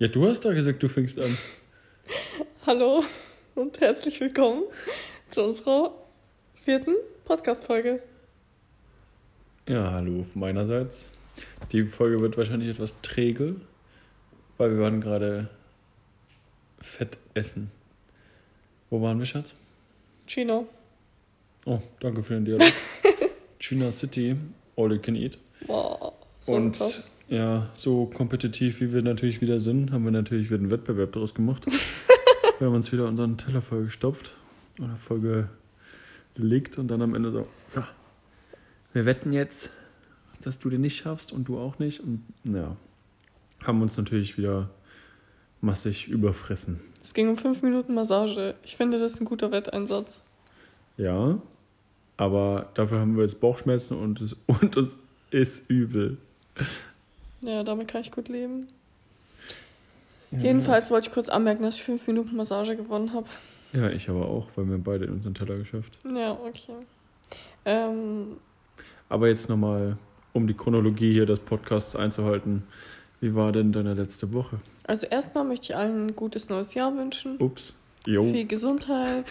Ja, du hast da gesagt, du fängst an. Hallo und herzlich willkommen zu unserer vierten Podcast-Folge. Ja, hallo meinerseits. Die Folge wird wahrscheinlich etwas träge, weil wir waren gerade fett essen. Wo waren wir, Schatz? Chino. Oh, danke für den Dialog. China City, all you can eat. Boah, so Und krass. Ja, so kompetitiv wie wir natürlich wieder sind, haben wir natürlich wieder einen Wettbewerb daraus gemacht. wir haben uns wieder unseren Teller vollgestopft oder vollgelegt und dann am Ende so, so, wir wetten jetzt, dass du den nicht schaffst und du auch nicht. Und ja, haben uns natürlich wieder massig überfressen. Es ging um fünf Minuten Massage. Ich finde, das ist ein guter Wetteinsatz. Ja, aber dafür haben wir jetzt Bauchschmerzen und es, und es ist übel. Ja, damit kann ich gut leben. Jedenfalls wollte ich kurz anmerken, dass ich fünf Minuten Massage gewonnen habe. Ja, ich aber auch, weil wir beide unseren Teller geschafft. Ja, okay. Ähm, Aber jetzt nochmal, um die Chronologie hier des Podcasts einzuhalten. Wie war denn deine letzte Woche? also erstmal möchte ich allen ein gutes neues Jahr wünschen. Ups. Jo. Viel Gesundheit.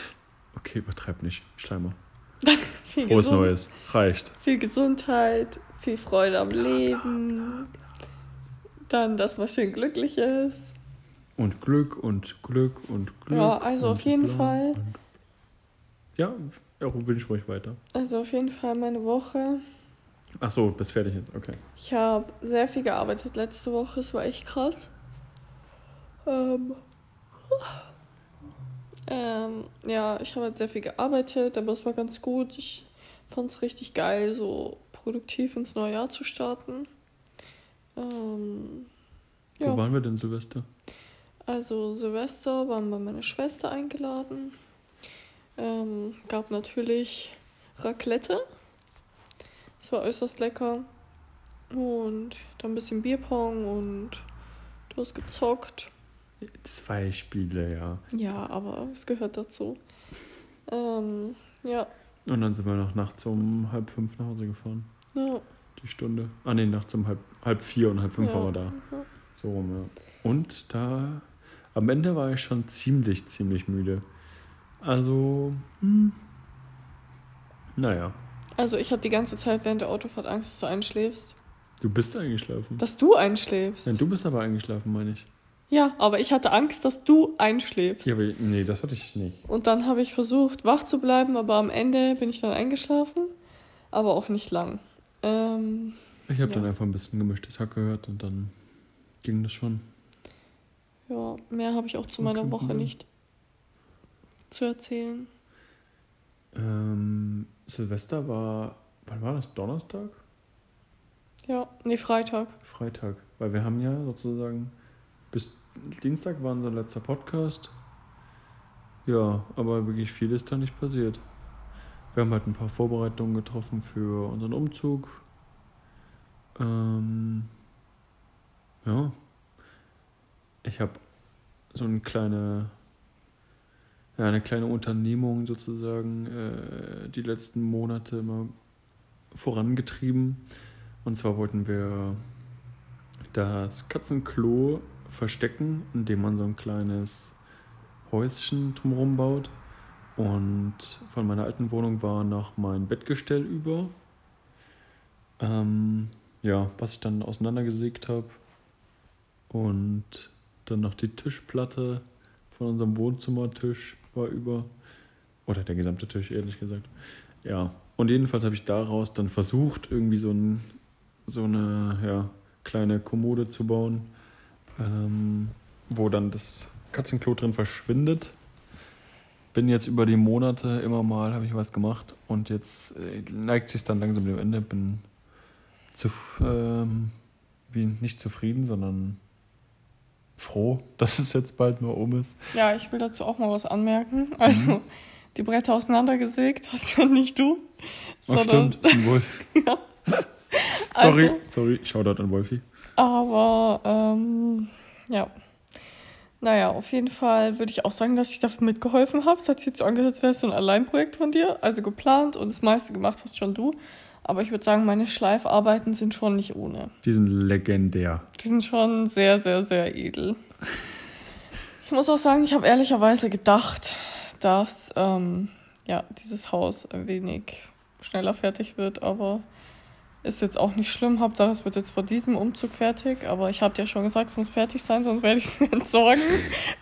Okay, übertreib nicht. Schleimer. Viel Frohes Gesund- Neues. Reicht. Viel Gesundheit, viel Freude am Leben. Dann, dass man schön glücklich ist. Und Glück und Glück und Glück. Ja, also auf jeden bla Fall. Ja, ja wünsch ruhig weiter. Also auf jeden Fall meine Woche. Ach so, bist fertig jetzt. Okay. Ich habe sehr viel gearbeitet letzte Woche. Es war echt krass. Ähm, ähm, ja, ich habe halt sehr viel gearbeitet, aber es war ganz gut. Ich fand es richtig geil, so produktiv ins neue Jahr zu starten. Ähm, ja. Wo waren wir denn, Silvester? Also Silvester waren bei meiner Schwester eingeladen. Ähm, gab natürlich Raclette. Es war äußerst lecker. Und dann ein bisschen Bierpong und du hast gezockt. Zwei Spiele, ja. Ja, aber es gehört dazu. Ähm, ja, Und dann sind wir noch nachts um halb fünf nach Hause gefahren. ja. Die Stunde. Ah nee, nachts um halb, halb vier und halb fünf ja. waren wir da. So rum, ja. Und da, am Ende war ich schon ziemlich, ziemlich müde. Also, hm, naja, Also ich hatte die ganze Zeit während der Autofahrt Angst, dass du einschläfst. du bist eingeschlafen. Dass du einschläfst. Ja, du bist aber eingeschlafen, meine ich. Ja, aber ich hatte Angst, dass du einschläfst. Ja, aber nee, das hatte ich nicht. Und dann habe ich versucht, wach zu bleiben, aber am Ende bin ich dann eingeschlafen. Aber auch nicht lang. Ähm, Ich habe Ja. dann einfach ein bisschen gemischtes Hack gehört und dann ging das schon. ja, mehr habe ich auch zu meiner Okay, Woche nicht zu erzählen. Ähm, Silvester war, wann war das? Donnerstag? Ja, nee, Freitag. Freitag. Weil wir haben ja sozusagen bis Dienstag war unser letzter Podcast. Ja, aber wirklich viel ist da nicht passiert. Wir haben halt ein paar Vorbereitungen getroffen für unseren Umzug. Ähm, ja. Ich habe so eine kleine, ja, eine kleine Unternehmung sozusagen äh, die letzten Monate immer vorangetrieben. Und zwar wollten wir das Katzenklo verstecken, indem man so ein kleines Häuschen drumherum baut. Und von meiner alten Wohnung war noch mein Bettgestell über. Ähm, ja, was ich dann auseinandergesägt habe. Und dann noch die Tischplatte von unserem Wohnzimmertisch war über. Oder der gesamte Tisch, ehrlich gesagt. Ja, und jedenfalls habe ich daraus dann versucht, irgendwie so, ein, so eine ja, kleine Kommode zu bauen, ähm, wo dann das Katzenklo drin verschwindet. Bin jetzt über die Monate immer mal, habe ich was gemacht und jetzt äh, neigt sich dann langsam dem Ende. Bin zu, ähm, wie nicht zufrieden, sondern froh, dass es jetzt bald mal um ist. Ja, ich will dazu auch mal was anmerken. Also, Mhm. die Bretter auseinandergesägt hast ja nicht du. Ach stimmt, ein Wolf. Ja. Sorry, Also, sorry, Shoutout an Wolfi. aber, ähm, ja. Naja, auf jeden Fall würde ich auch sagen, dass ich dafür mitgeholfen habe. Es hat sich jetzt so angehört, als wäre es so ein Alleinprojekt von dir. Also geplant und das meiste gemacht hast schon du. Aber ich würde sagen, meine Schleifarbeiten sind schon nicht ohne. Die sind legendär. Die sind schon sehr, sehr, sehr edel. Ich muss auch sagen, ich habe ehrlicherweise gedacht, dass ähm, ja, dieses Haus ein wenig schneller fertig wird, aber ist jetzt auch nicht schlimm. Hauptsache, es wird jetzt vor diesem Umzug fertig. Aber ich habe dir schon gesagt, es muss fertig sein, sonst werde ich es entsorgen,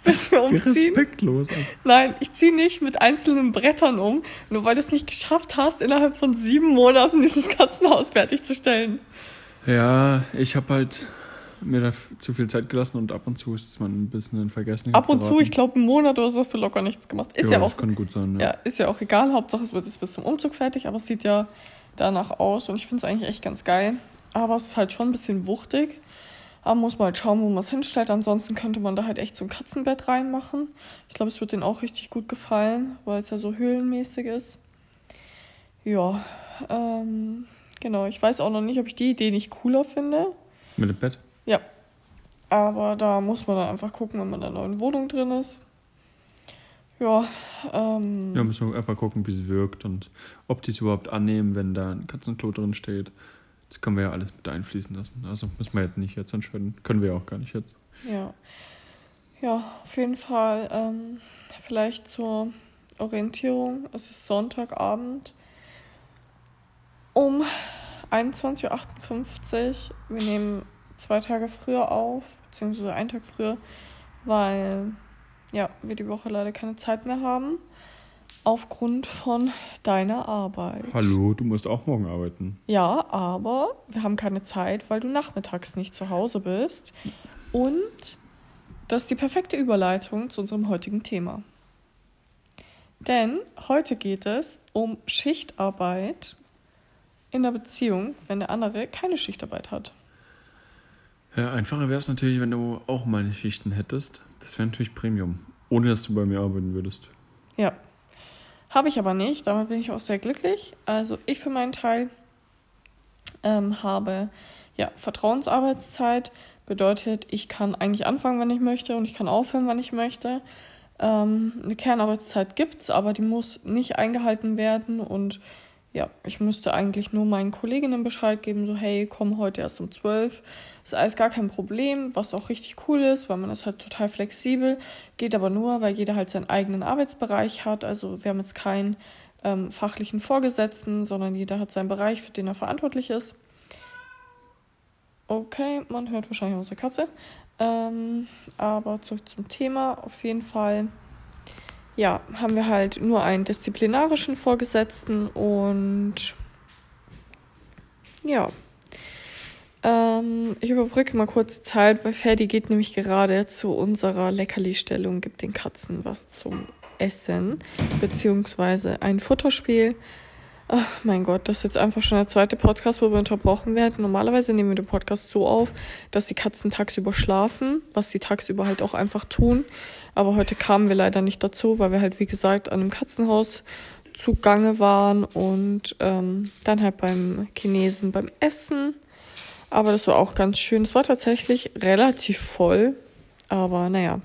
bis wir umziehen. Respektlos. Nein, ich ziehe nicht mit einzelnen Brettern um, nur weil du es nicht geschafft hast, innerhalb von sieben Monaten dieses Katzenhaus fertigzustellen. Ja, ich habe halt mir da zu viel Zeit gelassen und ab und zu ist man ein bisschen in Vergessen. Ab und zu, ich glaube, einen Monat oder so hast du locker nichts gemacht. Ist ja, ja auch. kann gut sein. Ja. ja, ist ja auch egal. Hauptsache, es wird jetzt bis zum Umzug fertig, aber es sieht ja danach aus und ich finde es eigentlich echt ganz geil. Aber es ist halt schon ein bisschen wuchtig. Aber muss mal halt schauen, wo man es hinstellt. Ansonsten könnte man da halt echt so ein Katzenbett reinmachen. Ich glaube, es wird denen auch richtig gut gefallen, weil es ja so höhlenmäßig ist. Ja, ähm, genau. Ich weiß auch noch nicht, ob ich die Idee nicht cooler finde. Mit dem Bett? Ja. Aber da muss man dann einfach gucken, wenn man in der neuen Wohnung drin ist. Ja, ähm. Ja, müssen wir einfach gucken, wie sie wirkt und ob die es überhaupt annehmen, wenn da ein Katzenklo drin steht. Das können wir ja alles mit einfließen lassen. Also müssen wir jetzt nicht jetzt entscheiden. Können wir ja auch gar nicht jetzt. Ja. Ja, auf jeden Fall. Ähm, vielleicht zur Orientierung. Es ist Sonntagabend um 21.58 Uhr. Wir nehmen zwei Tage früher auf, beziehungsweise einen Tag früher, weil ja, wir die Woche leider keine Zeit mehr haben. Aufgrund von deiner Arbeit. Hallo, du musst auch morgen arbeiten. Ja, aber wir haben keine Zeit, weil du nachmittags nicht zu Hause bist. Und das ist die perfekte Überleitung zu unserem heutigen Thema. Denn heute geht es um Schichtarbeit in der Beziehung, wenn der andere keine Schichtarbeit hat. Ja, einfacher wäre es natürlich, wenn du auch meine Schichten hättest. Das wäre natürlich Premium. Ohne dass du bei mir arbeiten würdest. Ja. Habe ich aber nicht. Damit bin ich auch sehr glücklich. Also ich für meinen Teil ähm, habe ja Vertrauensarbeitszeit. Bedeutet, ich kann eigentlich anfangen, wenn ich möchte und ich kann aufhören, wenn ich möchte. Ähm, eine Kernarbeitszeit gibt es, aber die muss nicht eingehalten werden und ja, ich müsste eigentlich nur meinen Kolleginnen Bescheid geben, so hey, komm heute erst um 12. Ist alles gar kein Problem, was auch richtig cool ist, weil man ist halt total flexibel. Geht aber nur, weil jeder halt seinen eigenen Arbeitsbereich hat. Also wir haben jetzt keinen ähm, fachlichen Vorgesetzten, sondern jeder hat seinen Bereich, für den er verantwortlich ist. Okay, man hört wahrscheinlich unsere Katze. Ähm, aber zurück zum Thema. Auf jeden Fall ja, haben wir halt nur einen disziplinarischen Vorgesetzten und ja. Ähm, ich überbrücke mal kurz Zeit, weil Ferdi geht nämlich gerade zu unserer Leckerli-Stellung, gibt den Katzen was zum Essen, beziehungsweise ein Futterspiel. Ach, mein Gott, das ist jetzt einfach schon der zweite Podcast, wo wir unterbrochen werden. Normalerweise nehmen wir den Podcast so auf, dass die Katzen tagsüber schlafen, was sie tagsüber halt auch einfach tun. Aber heute kamen wir leider nicht dazu, weil wir halt, wie gesagt, an einem Katzenhaus zugange waren und ähm, dann halt beim Chinesen beim Essen. Aber das war auch ganz schön. Es war tatsächlich relativ voll. Aber naja.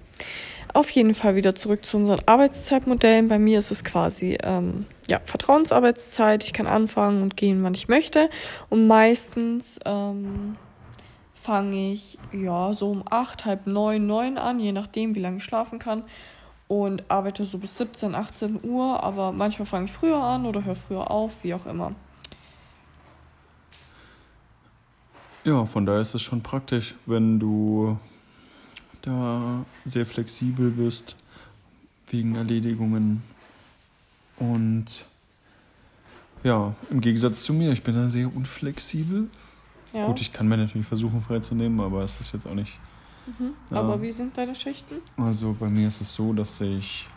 Auf jeden Fall wieder zurück zu unseren Arbeitszeitmodellen. Bei mir ist es quasi ähm, ja, Vertrauensarbeitszeit. Ich kann anfangen und gehen, wann ich möchte. Und meistens ähm, fange ich ja so um acht, halb neun, neun an, je nachdem, wie lange ich schlafen kann. Und arbeite so bis 17, 18 Uhr. Aber manchmal fange ich früher an oder höre früher auf, wie auch immer. Ja, von daher ist es schon praktisch, wenn du da sehr flexibel bist wegen Erledigungen. Und ja, im Gegensatz zu mir, ich bin da sehr unflexibel. Ja. Gut, ich kann mir natürlich versuchen freizunehmen, aber es ist jetzt auch nicht. Mhm. Aber ja. wie sind deine Schichten? Also bei mir ist es so, dass ich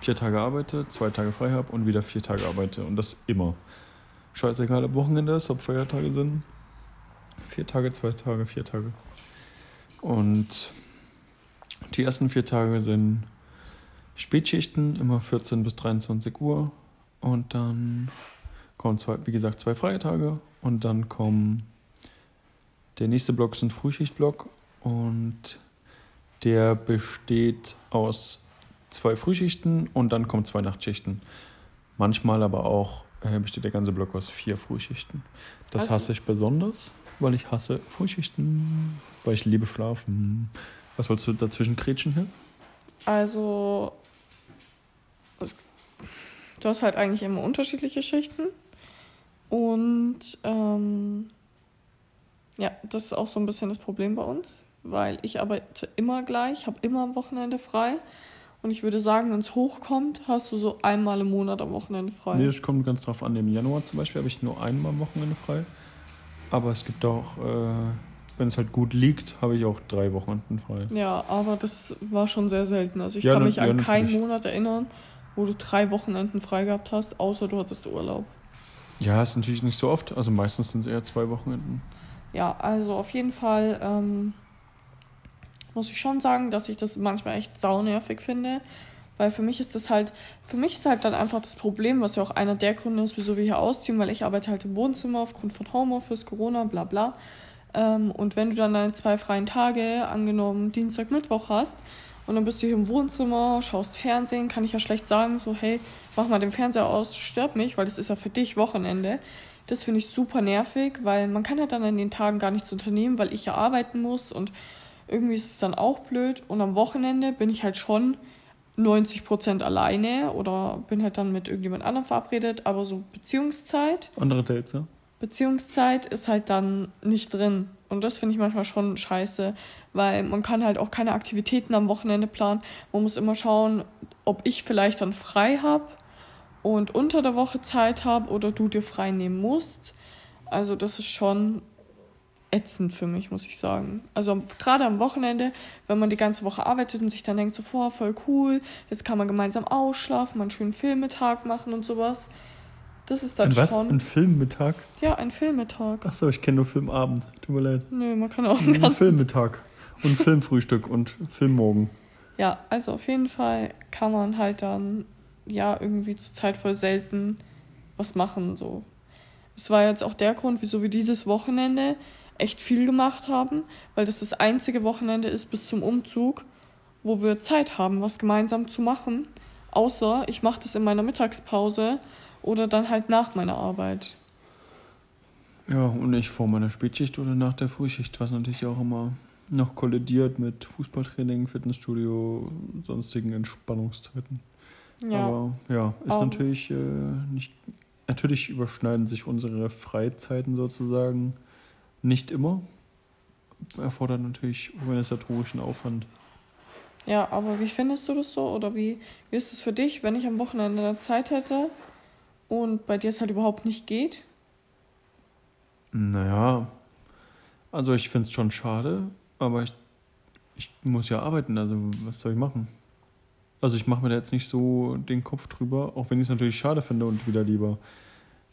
vier Tage arbeite, zwei Tage frei habe und wieder vier Tage arbeite. Und das immer. Scheißegal, ob Wochenende ist, ob Feiertage sind. Vier Tage, zwei Tage, vier Tage. Und die ersten vier Tage sind Spätschichten, immer 14 bis 23 Uhr. Und dann kommen, zwei, wie gesagt, zwei freie Tage. Und dann kommen der nächste Block ist ein Frühschichtblock und der besteht aus zwei Frühschichten und dann kommen zwei Nachtschichten. Manchmal aber auch äh, besteht der ganze Block aus vier Frühschichten. Das Also- hasse ich besonders, weil ich hasse Frühschichten, weil ich liebe Schlafen. Was wolltest du dazwischen kretschen hier? Also, es, du hast halt eigentlich immer unterschiedliche Schichten. Und ähm, ja, das ist auch so ein bisschen das Problem bei uns, weil ich arbeite immer gleich, habe immer am Wochenende frei. Und ich würde sagen, wenn es hochkommt, hast du so einmal im Monat am Wochenende frei. Nee, das kommt ganz drauf an. Im Januar zum Beispiel habe ich nur einmal am Wochenende frei. Aber es gibt auch, äh, wenn es halt gut liegt, habe ich auch drei Wochenenden frei. Ja, aber das war schon sehr selten. Also ich Ja, kann mich an ja, keinen natürlich. Monat erinnern, wo du drei Wochenenden frei gehabt hast, außer du hattest Urlaub. Ja, ist natürlich nicht so oft. Also meistens sind es eher zwei Wochenenden. Ja, also auf jeden Fall ähm, muss ich schon sagen, dass ich das manchmal echt saunervig finde. Weil für mich ist das halt, für mich ist halt dann einfach das Problem, was ja auch einer der Gründe ist, wieso wir hier ausziehen, weil ich arbeite halt im Wohnzimmer aufgrund von Homeoffice, Corona, bla bla. Ähm, und wenn du dann deine zwei freien Tage, angenommen Dienstag, Mittwoch hast, und dann bist du hier im Wohnzimmer, schaust Fernsehen, kann ich ja schlecht sagen, so, hey, mach mal den Fernseher aus, stört mich, weil das ist ja für dich Wochenende. Das finde ich super nervig, weil man kann halt dann an den Tagen gar nichts unternehmen, weil ich ja arbeiten muss und irgendwie ist es dann auch blöd. Und am Wochenende bin ich halt schon 90% alleine oder bin halt dann mit irgendjemand anderem verabredet, aber so Beziehungszeit, Andere Dates, ja? Beziehungszeit ist halt dann nicht drin. Und das finde ich manchmal schon scheiße, weil man kann halt auch keine Aktivitäten am Wochenende planen. Man muss immer schauen, ob ich vielleicht dann frei habe und unter der Woche Zeit habe oder du dir frei nehmen musst. Also das ist schon ätzend für mich, muss ich sagen. Also gerade am Wochenende, wenn man die ganze Woche arbeitet und sich dann denkt, so, boah, voll cool, jetzt kann man gemeinsam ausschlafen, mal einen schönen Filmetag machen und sowas. Das ist dann Ein was? schon... Ein Filmmittag? Ja, ein Filmmittag. Achso, ich kenne nur Filmabend. Tut mir leid. Nö, man kann auch einen Ein ganzen... Filmmittag. Und Filmfrühstück und Filmmorgen. Ja, also auf jeden Fall kann man halt dann, ja, irgendwie zur Zeit voll selten was machen, so. Es war jetzt auch der Grund, wieso wir dieses Wochenende echt viel gemacht haben, weil das das einzige Wochenende ist bis zum Umzug, wo wir Zeit haben, was gemeinsam zu machen. Außer ich mache das in meiner Mittagspause oder dann halt nach meiner Arbeit. Ja, und nicht vor meiner Spätschicht oder nach der Frühschicht, was natürlich auch immer noch kollidiert mit Fußballtraining, Fitnessstudio, sonstigen Entspannungszeiten. Ja, Aber ja, ist Aber- natürlich äh, nicht. Natürlich überschneiden sich unsere Freizeiten sozusagen nicht immer. Erfordert natürlich organisatorischen Aufwand. ja, aber wie findest du das so? Oder wie, wie ist es für dich, wenn ich am Wochenende Zeit hätte und bei dir es halt überhaupt nicht geht? Naja, also ich finde es schon schade, aber ich, ich muss ja arbeiten, also was soll ich machen? Also ich mache mir da jetzt nicht so den Kopf drüber, auch wenn ich es natürlich schade finde und wieder lieber,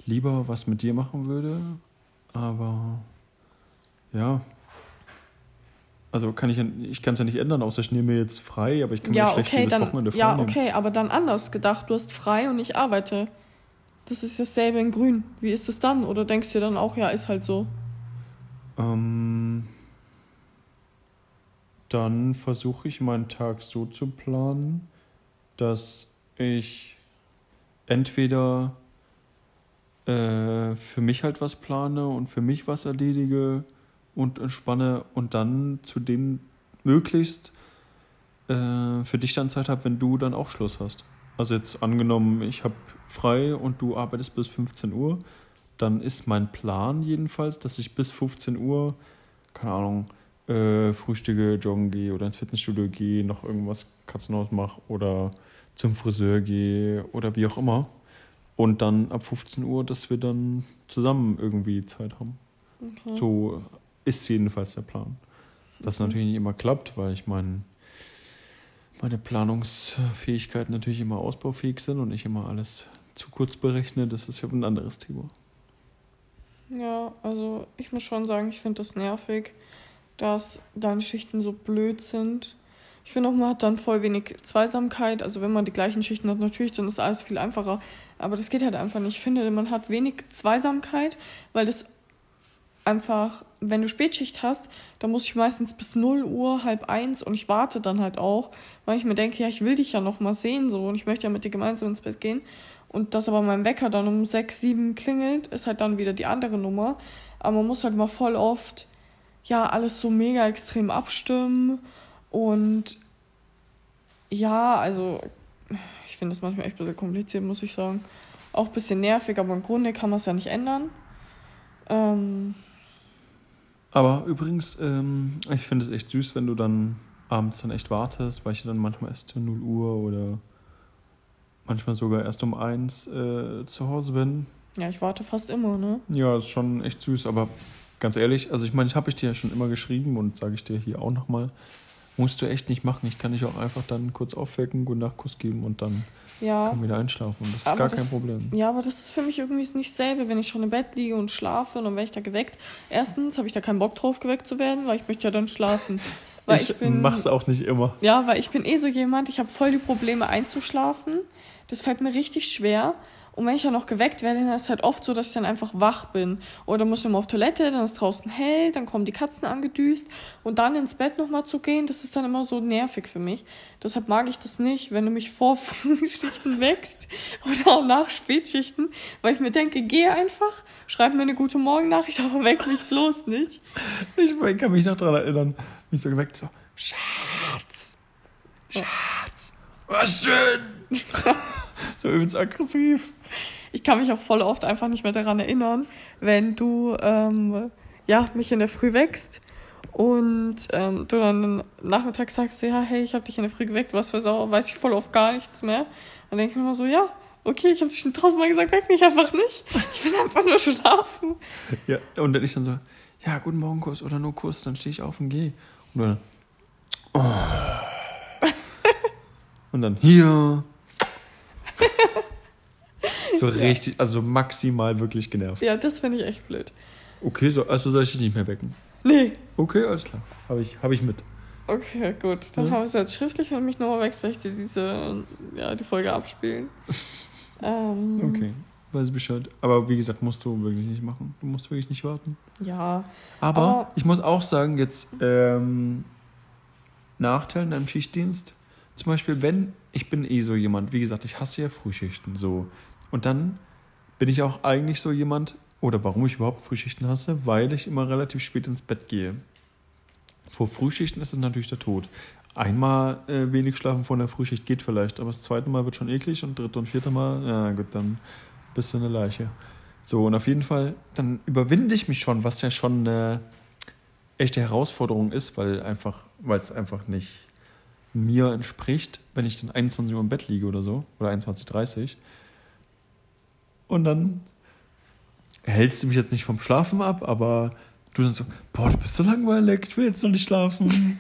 lieber was mit dir machen würde. Aber ja. Also kann ich ich kann es ja nicht ändern, außer ich nehme mir jetzt frei, aber ich kann mir Ja, schlecht okay, jedes dann, Wochenende frei ja, nehmen. okay, aber dann anders gedacht. Du hast frei und ich arbeite. Das ist dasselbe in grün. Wie ist es dann? Oder denkst du dir dann auch, ja, ist halt so? Ähm, dann versuche ich meinen Tag so zu planen, dass ich entweder äh, für mich halt was plane und für mich was erledige und entspanne und dann zu dem möglichst äh, für dich dann Zeit habe, wenn du dann auch Schluss hast. Also jetzt angenommen, ich habe frei und du arbeitest bis 15 Uhr, dann ist mein Plan jedenfalls, dass ich bis 15 Uhr, keine Ahnung, äh, frühstücke, joggen gehe oder ins Fitnessstudio gehe, noch irgendwas Katzenhaus mache oder zum Friseur gehe oder wie auch immer. Und dann ab 15 Uhr, dass wir dann zusammen irgendwie Zeit haben. Okay. So ist jedenfalls der Plan. Das Mhm. natürlich nicht immer klappt, weil ich mein, meine Planungsfähigkeiten natürlich immer ausbaufähig sind und nicht immer alles zu kurz berechne. Das ist ja ein anderes Thema. Ja, also ich muss schon sagen, ich finde das nervig, dass deine Schichten so blöd sind. Ich finde auch, man hat dann voll wenig Zweisamkeit. Also wenn man die gleichen Schichten hat, natürlich, dann ist alles viel einfacher. Aber das geht halt einfach nicht. Ich finde, man hat wenig Zweisamkeit, weil das einfach, wenn du Spätschicht hast, dann muss ich meistens bis 0 Uhr, halb eins und ich warte dann halt auch, weil ich mir denke, ja, ich will dich ja noch mal sehen so und ich möchte ja mit dir gemeinsam ins Bett gehen. und dass aber mein Wecker dann um 6, 7 klingelt, ist halt dann wieder die andere Nummer. Aber man muss halt mal voll oft, ja, alles so mega extrem abstimmen und ja, also ich finde das manchmal echt ein bisschen kompliziert, muss ich sagen. Auch ein bisschen nervig, aber im Grunde kann man es ja nicht ändern. Ähm, aber übrigens, ähm, ich finde es echt süß, wenn du dann abends dann echt wartest, weil ich dann manchmal erst zu 0 Uhr oder manchmal sogar erst um 1 äh, zu Hause bin. Ja, ich warte fast immer, ne? Ja, ist schon echt süß, aber ganz ehrlich, also ich meine, ich habe ich dir ja schon immer geschrieben und sage ich dir hier auch nochmal, musst du echt nicht machen. Ich kann dich auch einfach dann kurz aufwecken, guten Nachtkuss geben und dann ja. kann wieder einschlafen. Das ist aber gar das, kein Problem. Ja, aber das ist für mich irgendwie nicht dasselbe, wenn ich schon im Bett liege und schlafe und dann werde ich da geweckt. Erstens habe ich da keinen Bock drauf, geweckt zu werden, weil ich möchte ja dann schlafen. Weil ich, ich bin, mach's auch nicht immer. Ja, weil ich bin eh so jemand, ich habe voll die Probleme einzuschlafen. Das fällt mir richtig schwer. Und wenn ich dann noch geweckt werde, dann ist es halt oft so, dass ich dann einfach wach bin. Oder muss ich mal auf Toilette, dann ist draußen hell, dann kommen die Katzen angedüst. Und dann ins Bett nochmal zu gehen, das ist dann immer so nervig für mich. Deshalb mag ich das nicht, wenn du mich vor Frühschichten wächst oder auch nach Spätschichten, weil ich mir denke, geh einfach, schreib mir eine gute Morgennachricht, aber weck mich bloß nicht. Ich kann mich noch daran erinnern, mich so geweckt, so, Schatz, Schatz, was denn? so übelst aggressiv. Ich kann mich auch voll oft einfach nicht mehr daran erinnern, wenn du ähm, ja, mich in der Früh wächst und ähm, du dann nachmittags sagst, ja, hey, ich habe dich in der Früh geweckt, was für Sau, weiß ich voll oft gar nichts mehr. Dann denke ich mir immer so, ja, okay, ich habe dich schon tausendmal gesagt, weck mich einfach nicht. Ich will einfach nur schlafen. Ja, und dann ich dann so, ja, guten Morgen, Kurs oder nur Kurs, dann stehe ich auf und gehe. Und dann, oh. und dann hier, so richtig, also maximal wirklich genervt. Ja, das finde ich echt blöd. Okay, so, also soll ich dich nicht mehr wecken? Nee. Okay, alles klar. Habe ich, hab ich mit. Okay, gut. Dann ja. haben wir es jetzt schriftlich und mich nochmal wächst, weil ich dir diese, ja, die Folge abspielen. ähm, okay, weiß Bescheid. Aber wie gesagt, musst du wirklich nicht machen. Du musst wirklich nicht warten. Ja. Aber, aber ich muss auch sagen, jetzt ähm, Nachteil in deinem Schichtdienst. Zum Beispiel, wenn ich bin eh so jemand, wie gesagt, ich hasse ja Frühschichten so. Und dann bin ich auch eigentlich so jemand, oder warum ich überhaupt Frühschichten hasse, weil ich immer relativ spät ins Bett gehe. Vor Frühschichten ist es natürlich der Tod. Einmal äh, wenig schlafen vor einer Frühschicht geht vielleicht, aber das zweite Mal wird schon eklig und dritte und vierte Mal, ja gut, dann bist du eine Leiche. So, und auf jeden Fall, dann überwinde ich mich schon, was ja schon eine echte Herausforderung ist, weil einfach, weil es einfach nicht mir entspricht, wenn ich dann 21 Uhr im Bett liege oder so, oder 21.30 Uhr. Und dann hältst du mich jetzt nicht vom Schlafen ab, aber du dann so, boah, du bist so langweilig, ich will jetzt noch nicht schlafen.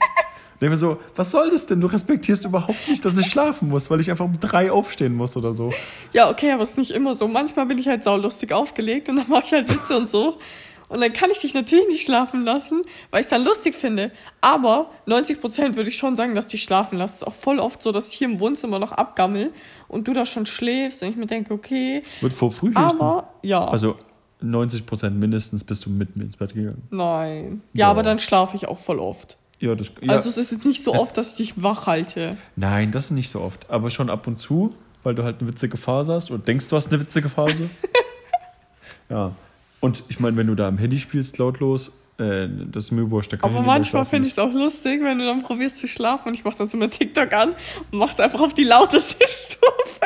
Denke mir so, was soll das denn? Du respektierst überhaupt nicht, dass ich schlafen muss, weil ich einfach um drei aufstehen muss oder so. Ja, okay, aber es ist nicht immer so. Manchmal bin ich halt saulustig aufgelegt und dann mache ich halt Witze und so. Und dann kann ich dich natürlich nicht schlafen lassen, weil ich es dann lustig finde. Aber 90 Prozent würde ich schon sagen, dass ich schlafen lasse. Es ist auch voll oft so, dass ich hier im Wohnzimmer noch abgammel und du da schon schläfst und ich mir denke, okay. Wird vor Frühschichten? Aber, ja. Also 90 Prozent mindestens bist du mit mir ins Bett gegangen. Nein. Ja, ja. aber dann schlafe ich auch voll oft. Ja, das, ja. Also es ist jetzt nicht so oft, dass ich dich wach halte. Nein, das ist nicht so oft. Aber schon ab und zu, weil du halt eine witzige Phase hast oder denkst, du hast eine witzige Phase. ja. Und ich meine, wenn du da am Handy spielst, lautlos, äh, das ist mir wurscht. Da kann Aber ich manchmal finde ich es auch lustig, wenn du dann probierst zu schlafen und ich mache dann so eine TikTok an und mach's einfach auf die lauteste Stufe.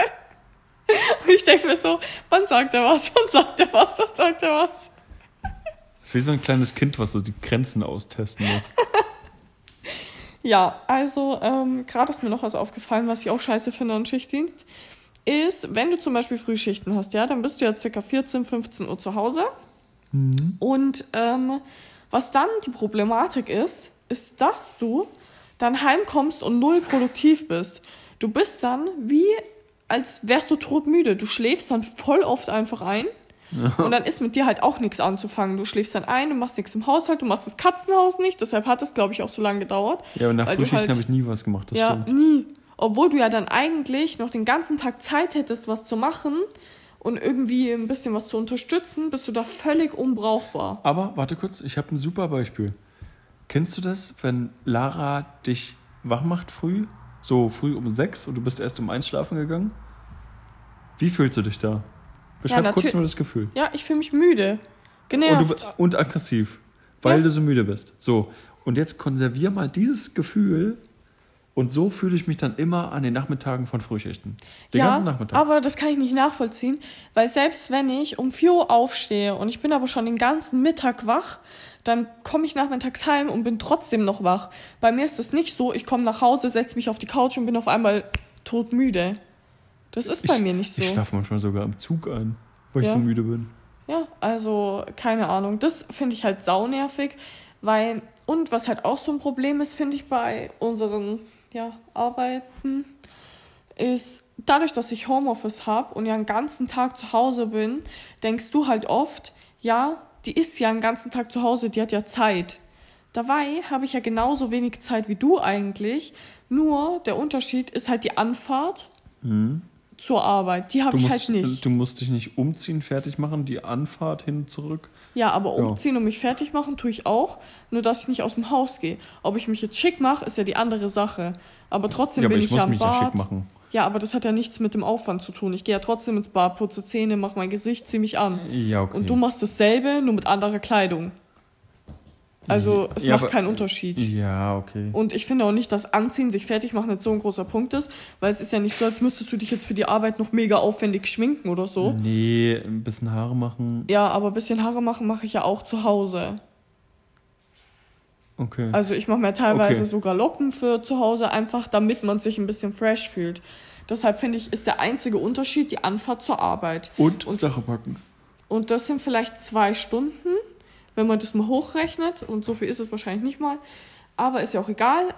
Und ich denke mir so, wann sagt er was, wann sagt er was, wann sagt er was. Das ist wie so ein kleines Kind, was so die Grenzen austesten muss. ja, also ähm, gerade ist mir noch was aufgefallen, was ich auch scheiße finde an Schichtdienst, ist, wenn du zum Beispiel Frühschichten hast, ja, dann bist du ja circa 14, 15 Uhr zu Hause Mhm. Und ähm, was dann die Problematik ist, ist, dass du dann heimkommst und null produktiv bist. Du bist dann wie, als wärst du todmüde. Du schläfst dann voll oft einfach ein. Und dann ist mit dir halt auch nichts anzufangen. Du schläfst dann ein, du machst nichts im Haushalt, du machst das Katzenhaus nicht. Deshalb hat es, glaube ich, auch so lange gedauert. Ja, und nach Frühschichten halt, habe ich nie was gemacht, das ja, stimmt. nie. Obwohl du ja dann eigentlich noch den ganzen Tag Zeit hättest, was zu machen und irgendwie ein bisschen was zu unterstützen, bist du da völlig unbrauchbar. Aber warte kurz, ich habe ein super Beispiel. Kennst du das, wenn Lara dich wach macht früh, so früh um sechs und du bist erst um eins schlafen gegangen? Wie fühlst du dich da? Beschreib Ja, kurz nur das Gefühl. Ja, ich fühle mich müde. Und, Genervt. du, und aggressiv, weil Ja. du so müde bist. So, und jetzt konservier mal dieses Gefühl und so fühle ich mich dann immer an den Nachmittagen von Frühschichten. Den ja, ganzen Nachmittag. aber das kann ich nicht nachvollziehen, weil selbst wenn ich um 4 Uhr aufstehe und ich bin aber schon den ganzen Mittag wach, dann komme ich nachmittags heim und bin trotzdem noch wach. Bei mir ist das nicht so, ich komme nach Hause, setze mich auf die Couch und bin auf einmal todmüde. Das ist bei ich, mir nicht so. Ich schlafe manchmal sogar im Zug ein, weil ich Ja. so müde bin. Ja, also keine Ahnung. Das finde ich halt saunervig, weil und was halt auch so ein Problem ist, finde ich bei unseren ja, Arbeiten, ist dadurch, dass ich Homeoffice habe und ja einen ganzen Tag zu Hause bin, denkst du halt oft, ja, die ist ja einen ganzen Tag zu Hause, die hat ja Zeit. Dabei habe ich ja genauso wenig Zeit wie du eigentlich, nur der Unterschied ist halt die Anfahrt zur Arbeit. Die habe ich musst, halt nicht. du musst dich nicht umziehen, fertig machen, die Anfahrt hin und zurück. Ja, aber Ja. umziehen und mich fertig machen tue ich auch, nur dass ich nicht aus dem Haus gehe. Ob ich mich jetzt schick mache, ist ja die andere Sache. Aber trotzdem Ja, aber bin ich ich, muss ja am mich ja Bad. schick machen. Ja, aber das hat ja nichts mit dem Aufwand zu tun. Ich gehe ja trotzdem ins Bad, putze Zähne, mache mein Gesicht, ziehe mich an. Ja, okay. Und du machst dasselbe, nur mit anderer Kleidung. Also es Ja, macht aber- keinen Unterschied. Ja, okay. Und ich finde auch nicht, dass Anziehen, sich fertig machen jetzt so ein großer Punkt ist, weil es ist ja nicht so, als müsstest du dich jetzt für die Arbeit noch mega aufwendig schminken oder so. Nee, ein bisschen Haare machen. Ja, aber ein bisschen Haare machen mache ich ja auch zu Hause. Okay. Also ich mache mir teilweise Okay. sogar Locken für zu Hause, einfach damit man sich ein bisschen fresh fühlt. Deshalb finde ich, ist der einzige Unterschied die Anfahrt zur Arbeit. und, Sache packen. Und das sind vielleicht zwei Stunden, wenn man das mal hochrechnet. Und so viel ist es wahrscheinlich nicht mal. Aber ist ja auch egal.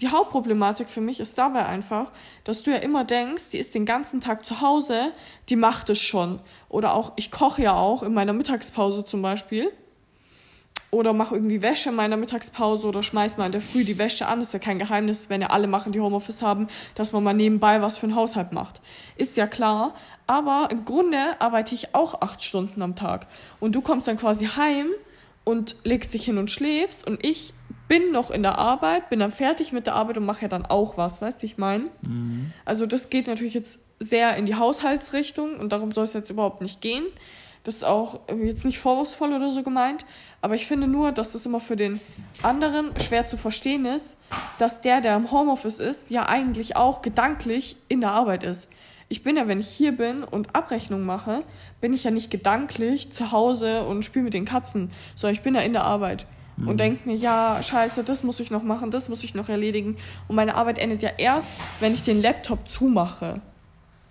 Die Hauptproblematik für mich ist dabei einfach, dass du ja immer denkst, die ist den ganzen Tag zu Hause, die macht es schon. Oder auch, ich koche ja auch in meiner Mittagspause zum Beispiel. Oder mache irgendwie Wäsche in meiner Mittagspause oder schmeiß mal in der Früh die Wäsche an. Ist ja kein Geheimnis, wenn ja alle machen, die Homeoffice haben, dass man mal nebenbei was für den Haushalt macht. Ist ja klar. Aber im Grunde arbeite ich auch acht Stunden am Tag. Und du kommst dann quasi heim und legst dich hin und schläfst. Und ich bin noch in der Arbeit, bin dann fertig mit der Arbeit und mache ja dann auch was. Weißt du, wie ich meine? Also das geht natürlich jetzt sehr in die Haushaltsrichtung und darum soll es jetzt überhaupt nicht gehen. Das ist auch jetzt nicht vorwurfsvoll oder so gemeint, aber ich finde nur, dass das immer für den anderen schwer zu verstehen ist, dass der, der im Homeoffice ist, ja eigentlich auch gedanklich in der Arbeit ist. Ich bin ja, wenn ich hier bin und Abrechnung mache, bin ich ja nicht gedanklich zu Hause und spiele mit den Katzen, sondern ich bin ja in der Arbeit und denke mir, ja, scheiße, das muss ich noch machen, das muss ich noch erledigen. Und meine Arbeit endet ja erst, wenn ich den Laptop zumache.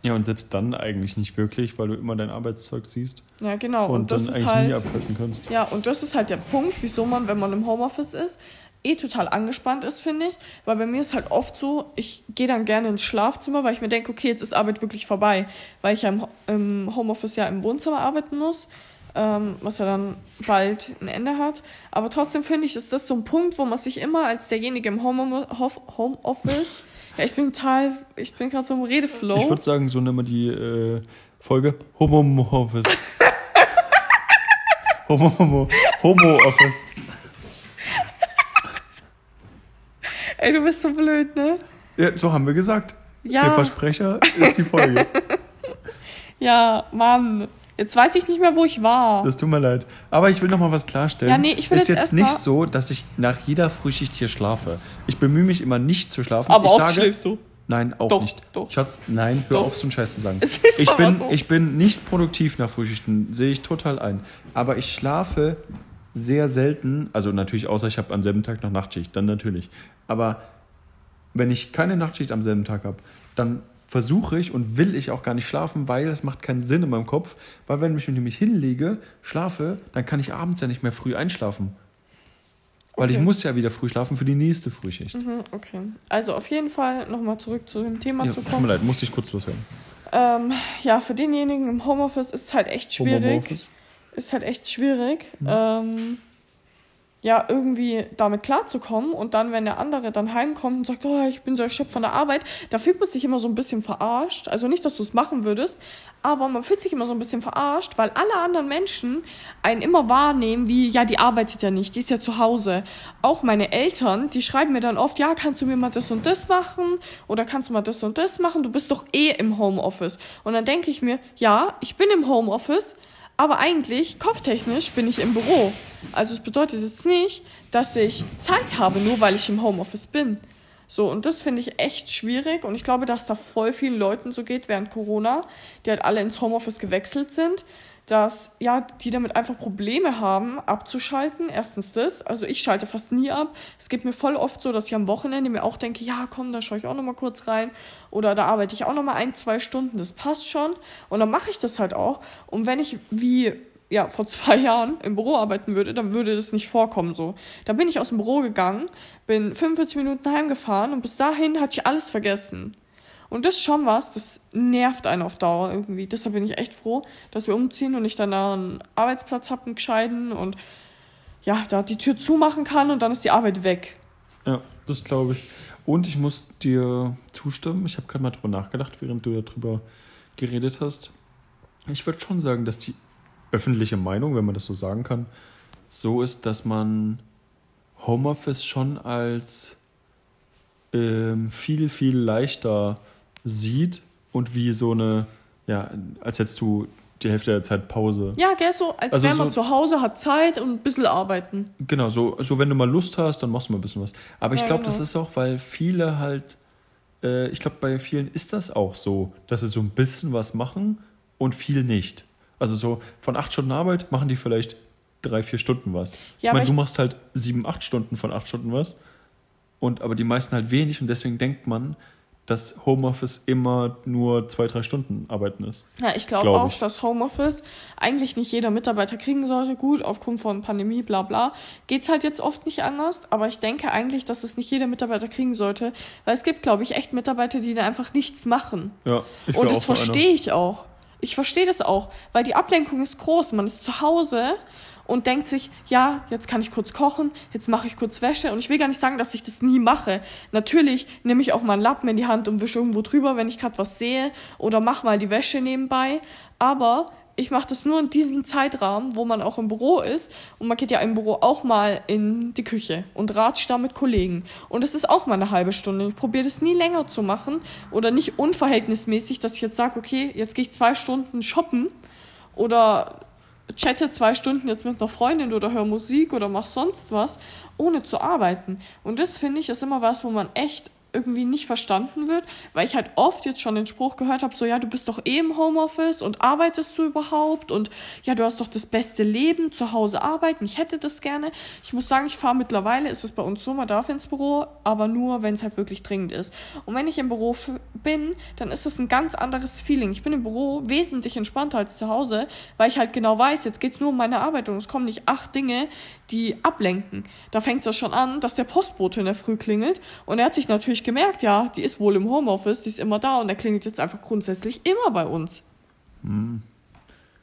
Ja, und selbst dann eigentlich nicht wirklich, weil du immer dein Arbeitszeug siehst Ja, genau. und, Und, das dann ist eigentlich halt. nie abschalten kannst. Ja, und das ist halt der Punkt, wieso man, wenn man im Homeoffice ist, eh total angespannt ist, finde ich. Weil bei mir ist halt oft so, ich gehe dann gerne ins Schlafzimmer, weil ich mir denke, okay, jetzt ist Arbeit wirklich vorbei. Weil ich ja im, im Homeoffice ja im Wohnzimmer arbeiten muss, ähm, was ja dann bald ein Ende hat. Aber trotzdem finde ich, ist das so ein Punkt, wo man sich immer als derjenige im Home Homeoffice, ja, ich bin total, ich bin gerade so im Redeflow. Ich würde sagen, so nennen wir die äh, Folge Homo Office. Homo, Homo, Homo Office. Ey, du bist so blöd, ne? Ja, so haben wir gesagt. Ja. Der Versprecher ist die Folge. Ja, Mann. Jetzt weiß ich nicht mehr, wo ich war. Das tut mir leid. Aber ich will noch mal was klarstellen. Ja, nee, ich will ist jetzt jetzt nicht mal- so, dass ich nach jeder Frühschicht hier schlafe. Ich bemühe mich immer nicht zu schlafen. Aber ich oft sage, schläfst du. Nein, auch Doch, nicht. doch. Schatz, nein, hör Doch. auf, so einen Scheiß zu sagen. Es ich, bin, so. ich bin nicht produktiv nach Frühschichten, sehe ich total ein. Aber ich schlafe sehr selten, also natürlich außer ich habe am selben Tag noch Nachtschicht, dann natürlich. Aber wenn ich keine Nachtschicht am selben Tag habe, dann versuche ich und will ich auch gar nicht schlafen, weil es macht keinen Sinn in meinem Kopf, weil wenn ich mich nämlich hinlege, schlafe, dann kann ich abends ja nicht mehr früh einschlafen. Weil ich Okay. muss ja wieder früh schlafen für die nächste Frühschicht. Mhm, okay. Also auf jeden Fall nochmal zurück zu dem Thema Ja, zu tut mir kommen. leid, musste ich kurz loswerden. Ähm, ja, für denjenigen im Homeoffice ist es halt echt schwierig. Homeoffice. Ist halt echt schwierig. Mhm. Ähm, ja, irgendwie damit klarzukommen und dann, wenn der andere dann heimkommt und sagt, oh, ich bin so erschöpft von der Arbeit, da fühlt man sich immer so ein bisschen verarscht. Also nicht, dass du es machen würdest, aber man fühlt sich immer so ein bisschen verarscht, weil alle anderen Menschen einen immer wahrnehmen, wie, ja, die arbeitet ja nicht, die ist ja zu Hause. Auch meine Eltern, die schreiben mir dann oft, ja, kannst du mir mal das und das machen oder kannst du mal das und das machen, du bist doch eh im Homeoffice. Und dann denke ich mir, ja, ich bin im Homeoffice, aber eigentlich, kopftechnisch, bin ich im Büro. Also es bedeutet jetzt nicht, dass ich Zeit habe, nur weil ich im Homeoffice bin. So, und das finde ich echt schwierig. Und ich glaube, dass da voll vielen Leuten so geht während Corona, die halt alle ins Homeoffice gewechselt sind dass ja, die damit einfach Probleme haben, abzuschalten. Erstens das, also ich schalte fast nie ab. Es geht mir voll oft so, dass ich am Wochenende mir auch denke, ja, komm, da schaue ich auch noch mal kurz rein oder da arbeite ich auch noch mal ein, zwei Stunden, das passt schon und dann mache ich das halt auch. Und wenn ich wie ja, vor zwei Jahren im Büro arbeiten würde, dann würde das nicht vorkommen so. Da bin ich aus dem Büro gegangen, bin 45 Minuten heimgefahren und bis dahin hatte ich alles vergessen. Und das ist schon was, das nervt einen auf Dauer irgendwie. Deshalb bin ich echt froh, dass wir umziehen und ich dann da einen Arbeitsplatz habe, einen gescheiten und ja, da die Tür zumachen kann und dann ist die Arbeit weg. Ja, das glaube ich. Und ich muss dir zustimmen, ich habe gerade mal drüber nachgedacht, während du darüber geredet hast. Ich würde schon sagen, dass die öffentliche Meinung, wenn man das so sagen kann, so ist, dass man Homeoffice schon als ähm, viel, viel leichter sieht und wie so eine, ja, als hättest du die Hälfte der Zeit Pause. Ja, gell, so, als also wäre man so, zu Hause, hat Zeit und ein bisschen arbeiten. Genau, so, so wenn du mal Lust hast, dann machst du mal ein bisschen was. Aber ich ja, glaube, genau. das ist auch, weil viele halt, äh, ich glaube, bei vielen ist das auch so, dass sie so ein bisschen was machen und viel nicht. Also so von acht Stunden Arbeit machen die vielleicht drei, vier Stunden was. Ja, ich meine, du machst halt sieben, acht Stunden von acht Stunden was. Und aber die meisten halt wenig und deswegen denkt man, dass Homeoffice immer nur zwei, drei Stunden arbeiten ist. Ja, ich glaube glaub auch, dass Homeoffice eigentlich nicht jeder Mitarbeiter kriegen sollte. Gut, aufgrund von Pandemie, bla bla, geht es halt jetzt oft nicht anders. Aber ich denke eigentlich, dass es nicht jeder Mitarbeiter kriegen sollte, weil es gibt, glaube ich, echt Mitarbeiter, die da einfach nichts machen. Ja, ich Und das verstehe ich auch. Ich verstehe das auch, weil die Ablenkung ist groß. Man ist zu Hause und denkt sich, ja, jetzt kann ich kurz kochen, jetzt mache ich kurz Wäsche. Und ich will gar nicht sagen, dass ich das nie mache. Natürlich nehme ich auch mal einen Lappen in die Hand und wische irgendwo drüber, wenn ich gerade was sehe oder mache mal die Wäsche nebenbei. Aber ich mache das nur in diesem Zeitrahmen, wo man auch im Büro ist. Und man geht ja im Büro auch mal in die Küche und ratscht da mit Kollegen. Und das ist auch mal eine halbe Stunde. Ich probiere das nie länger zu machen oder nicht unverhältnismäßig, dass ich jetzt sage, okay, jetzt gehe ich zwei Stunden shoppen oder chatte zwei Stunden jetzt mit einer Freundin oder höre Musik oder mach sonst was, ohne zu arbeiten. Und das finde ich ist immer was, wo man echt irgendwie nicht verstanden wird, weil ich halt oft jetzt schon den Spruch gehört habe, so ja, du bist doch eh im Homeoffice und arbeitest du überhaupt und ja, du hast doch das beste Leben, zu Hause arbeiten, ich hätte das gerne. Ich muss sagen, ich fahre mittlerweile, ist es bei uns so, man darf ins Büro, aber nur, wenn es halt wirklich dringend ist. Und wenn ich im Büro bin, dann ist das ein ganz anderes Feeling. Ich bin im Büro wesentlich entspannter als zu Hause, weil ich halt genau weiß, jetzt geht es nur um meine Arbeit und es kommen nicht acht Dinge, die ablenken. Da fängt es ja schon an, dass der Postbote in der Früh klingelt und er hat sich natürlich gemerkt, ja, die ist wohl im Homeoffice, die ist immer da und er klingelt jetzt einfach grundsätzlich immer bei uns. Hm.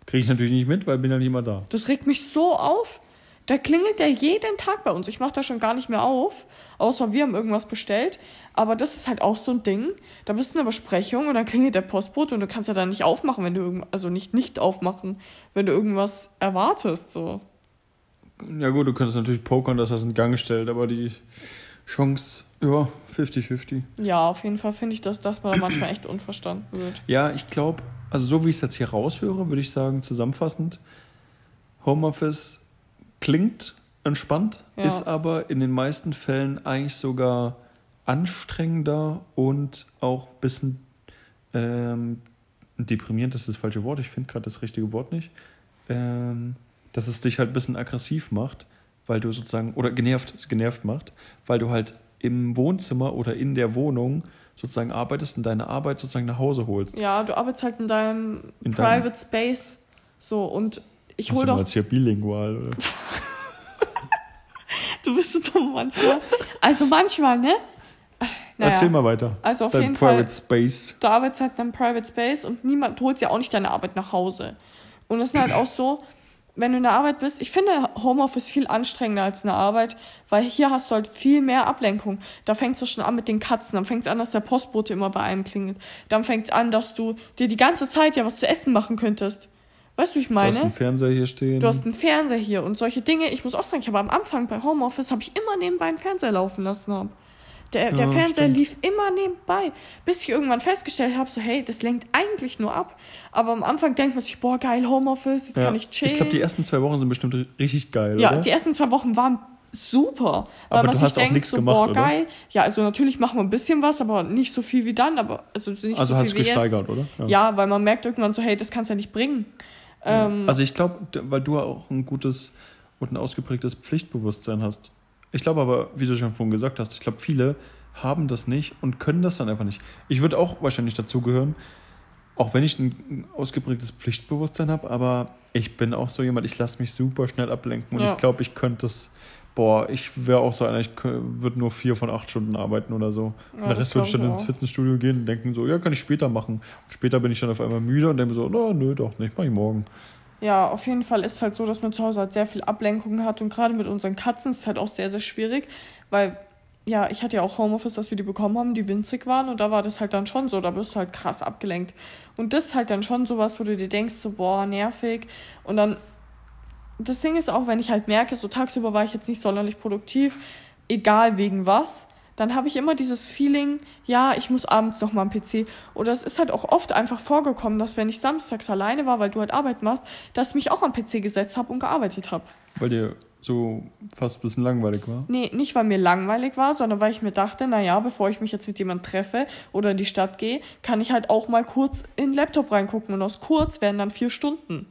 Kriege ich natürlich nicht mit, weil bin ja nicht immer da. Das regt mich so auf. Da klingelt der jeden Tag bei uns. Ich mache da schon gar nicht mehr auf, außer wir haben irgendwas bestellt. Aber das ist halt auch so ein Ding. Da bist du in einer Besprechung und dann klingelt der Postbote und du kannst ja dann nicht aufmachen, wenn du irgend also nicht nicht aufmachen, wenn du irgendwas erwartest so. Ja gut, du könntest natürlich pokern, dass das in Gang stellt, aber die Chance, ja, 50-50. Ja, auf jeden Fall finde ich, dass das mal manchmal echt unverstanden wird. Ja, ich glaube, also so wie ich es jetzt hier raushöre, würde ich sagen, zusammenfassend, Homeoffice klingt entspannt, ja. ist aber in den meisten Fällen eigentlich sogar anstrengender und auch ein bisschen ähm, deprimierend ist das falsche Wort. Ich finde gerade das richtige Wort nicht. Ähm, dass es dich halt ein bisschen aggressiv macht, weil du sozusagen, oder genervt, genervt macht, weil du halt im Wohnzimmer oder in der Wohnung sozusagen arbeitest und deine Arbeit sozusagen nach Hause holst. Ja, du arbeitest halt in deinem in Private deinem Space so und ich hole doch... Du jetzt hier bilingual, oder? du bist so dumm manchmal. Also manchmal, ne? Naja, Erzähl mal weiter. Also auf Dein jeden Private Fall. Space. Du arbeitest halt in deinem Private Space und niemand, du holst ja auch nicht deine Arbeit nach Hause. Und es ist halt auch so, wenn du in der Arbeit bist, ich finde Homeoffice viel anstrengender als eine Arbeit, weil hier hast du halt viel mehr Ablenkung. Da fängst du schon an mit den Katzen, dann fängt es an, dass der Postbote immer bei einem klingelt. Dann fängt es an, dass du dir die ganze Zeit ja was zu essen machen könntest. Weißt du, ich meine? Du hast einen Fernseher hier stehen. Du hast einen Fernseher hier und solche Dinge. Ich muss auch sagen, ich habe am Anfang bei Homeoffice habe ich immer nebenbei einen Fernseher laufen lassen. Haben. Der, der ja, Fernseher stimmt. lief immer nebenbei, bis ich irgendwann festgestellt habe, so hey, das lenkt eigentlich nur ab. Aber am Anfang denkt man sich, boah, geil, Homeoffice, jetzt ja. kann ich chillen. Ich glaube, die ersten zwei Wochen sind bestimmt richtig geil, Ja, oder? die ersten zwei Wochen waren super. Aber du hast auch nichts so, gemacht, boah, geil. Oder? Ja, also natürlich machen wir ein bisschen was, aber nicht so viel wie dann. Aber also nicht also so hast viel gesteigert, jetzt. oder? Ja. ja. weil man merkt irgendwann so, hey, das kannst du ja nicht bringen. Ähm, also ich glaube, weil du auch ein gutes und ein ausgeprägtes Pflichtbewusstsein hast. Ich glaube aber, wie du schon vorhin gesagt hast, ich glaube, viele haben das nicht und können das dann einfach nicht. Ich würde auch wahrscheinlich dazugehören, auch wenn ich ein ausgeprägtes Pflichtbewusstsein habe, aber ich bin auch so jemand, ich lasse mich super schnell ablenken und ja. ich glaube, ich könnte das, boah, ich wäre auch so einer, ich würde nur vier von acht Stunden arbeiten oder so. Ja, und der Rest würde ich dann ins Fitnessstudio gehen und denken so, ja, kann ich später machen. Und später bin ich dann auf einmal müde und denke so, no, nö, doch nicht, mach ich morgen. Ja, auf jeden Fall ist es halt so, dass man zu Hause halt sehr viel Ablenkung hat und gerade mit unseren Katzen ist es halt auch sehr, sehr schwierig, weil ja, ich hatte ja auch Homeoffice, dass wir die bekommen haben, die winzig waren und da war das halt dann schon so, da bist du halt krass abgelenkt. Und das ist halt dann schon sowas, wo du dir denkst, so, boah, nervig. Und dann, das Ding ist auch, wenn ich halt merke, so tagsüber war ich jetzt nicht sonderlich produktiv, egal wegen was, dann habe ich immer dieses Feeling, ja, ich muss abends noch mal am PC. Oder es ist halt auch oft einfach vorgekommen, dass wenn ich samstags alleine war, weil du halt Arbeit machst, dass ich mich auch am PC gesetzt habe und gearbeitet habe. Weil dir so fast ein bisschen langweilig war? Nee, nicht weil mir langweilig war, sondern weil ich mir dachte, naja, bevor ich mich jetzt mit jemandem treffe oder in die Stadt gehe, kann ich halt auch mal kurz in den Laptop reingucken und aus kurz werden dann vier Stunden.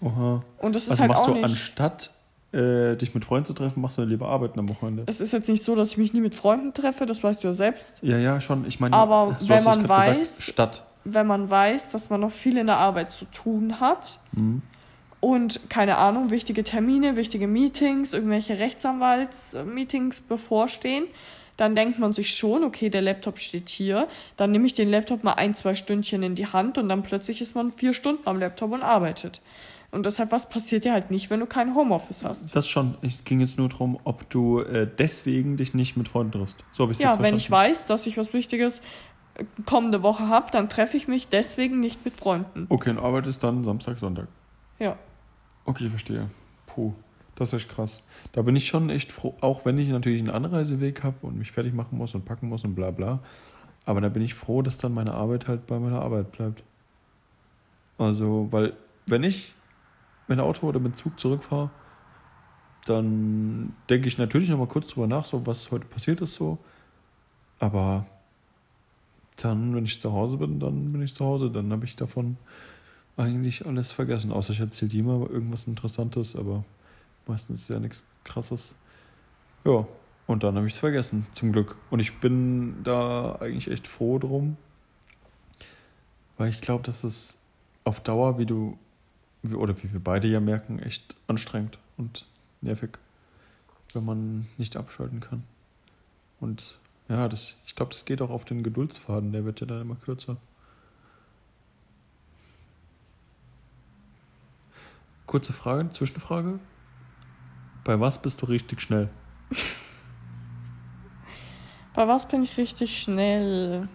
Oha. Und das ist also halt machst auch du nicht... anstatt äh, dich mit Freunden zu treffen, machst du lieber arbeiten am Wochenende? Es ist jetzt nicht so, dass ich mich nie mit Freunden treffe, das weißt du ja selbst. Ja, ja, schon. Ich meine, aber wenn man weiß, gesagt, statt. wenn man weiß, dass man noch viel in der Arbeit zu tun hat, mhm und keine Ahnung, wichtige Termine, wichtige Meetings, irgendwelche Rechtsanwaltsmeetings bevorstehen, dann denkt man sich schon, okay, der Laptop steht hier, dann nehme ich den Laptop mal ein, zwei Stündchen in die Hand und dann plötzlich ist man vier Stunden am Laptop und arbeitet. Und deshalb, was passiert dir halt nicht, wenn du kein Homeoffice hast? Das schon. Es ging jetzt nur darum, ob du äh, deswegen dich nicht mit Freunden triffst. So habe ich Ja, wenn ich weiß, dass ich was Wichtiges äh, kommende Woche habe, dann treffe ich mich deswegen nicht mit Freunden. Okay, und arbeitest dann Samstag, Sonntag. Ja. Okay, verstehe. Puh, das ist echt krass. Da bin ich schon echt froh, auch wenn ich natürlich einen Anreiseweg habe und mich fertig machen muss und packen muss und bla bla. Aber da bin ich froh, dass dann meine Arbeit halt bei meiner Arbeit bleibt. Also, weil, wenn ich mit Auto oder mit Zug zurückfahre, dann denke ich natürlich nochmal kurz drüber nach, so was heute passiert ist so. Aber dann, wenn ich zu Hause bin, dann bin ich zu Hause. Dann habe ich davon eigentlich alles vergessen, außer ich erzähle mal irgendwas Interessantes, aber meistens ist ja nichts Krasses. Ja, und dann habe ich es vergessen, zum Glück. Und ich bin da eigentlich echt froh drum, weil ich glaube, dass es auf Dauer, wie du, oder wie wir beide ja merken, echt anstrengend und nervig, wenn man nicht abschalten kann. Und ja, das, ich glaube, das geht auch auf den Geduldsfaden, der wird ja dann immer kürzer. Kurze Frage, Zwischenfrage. Bei was bist du richtig schnell? Bei was bin ich richtig schnell?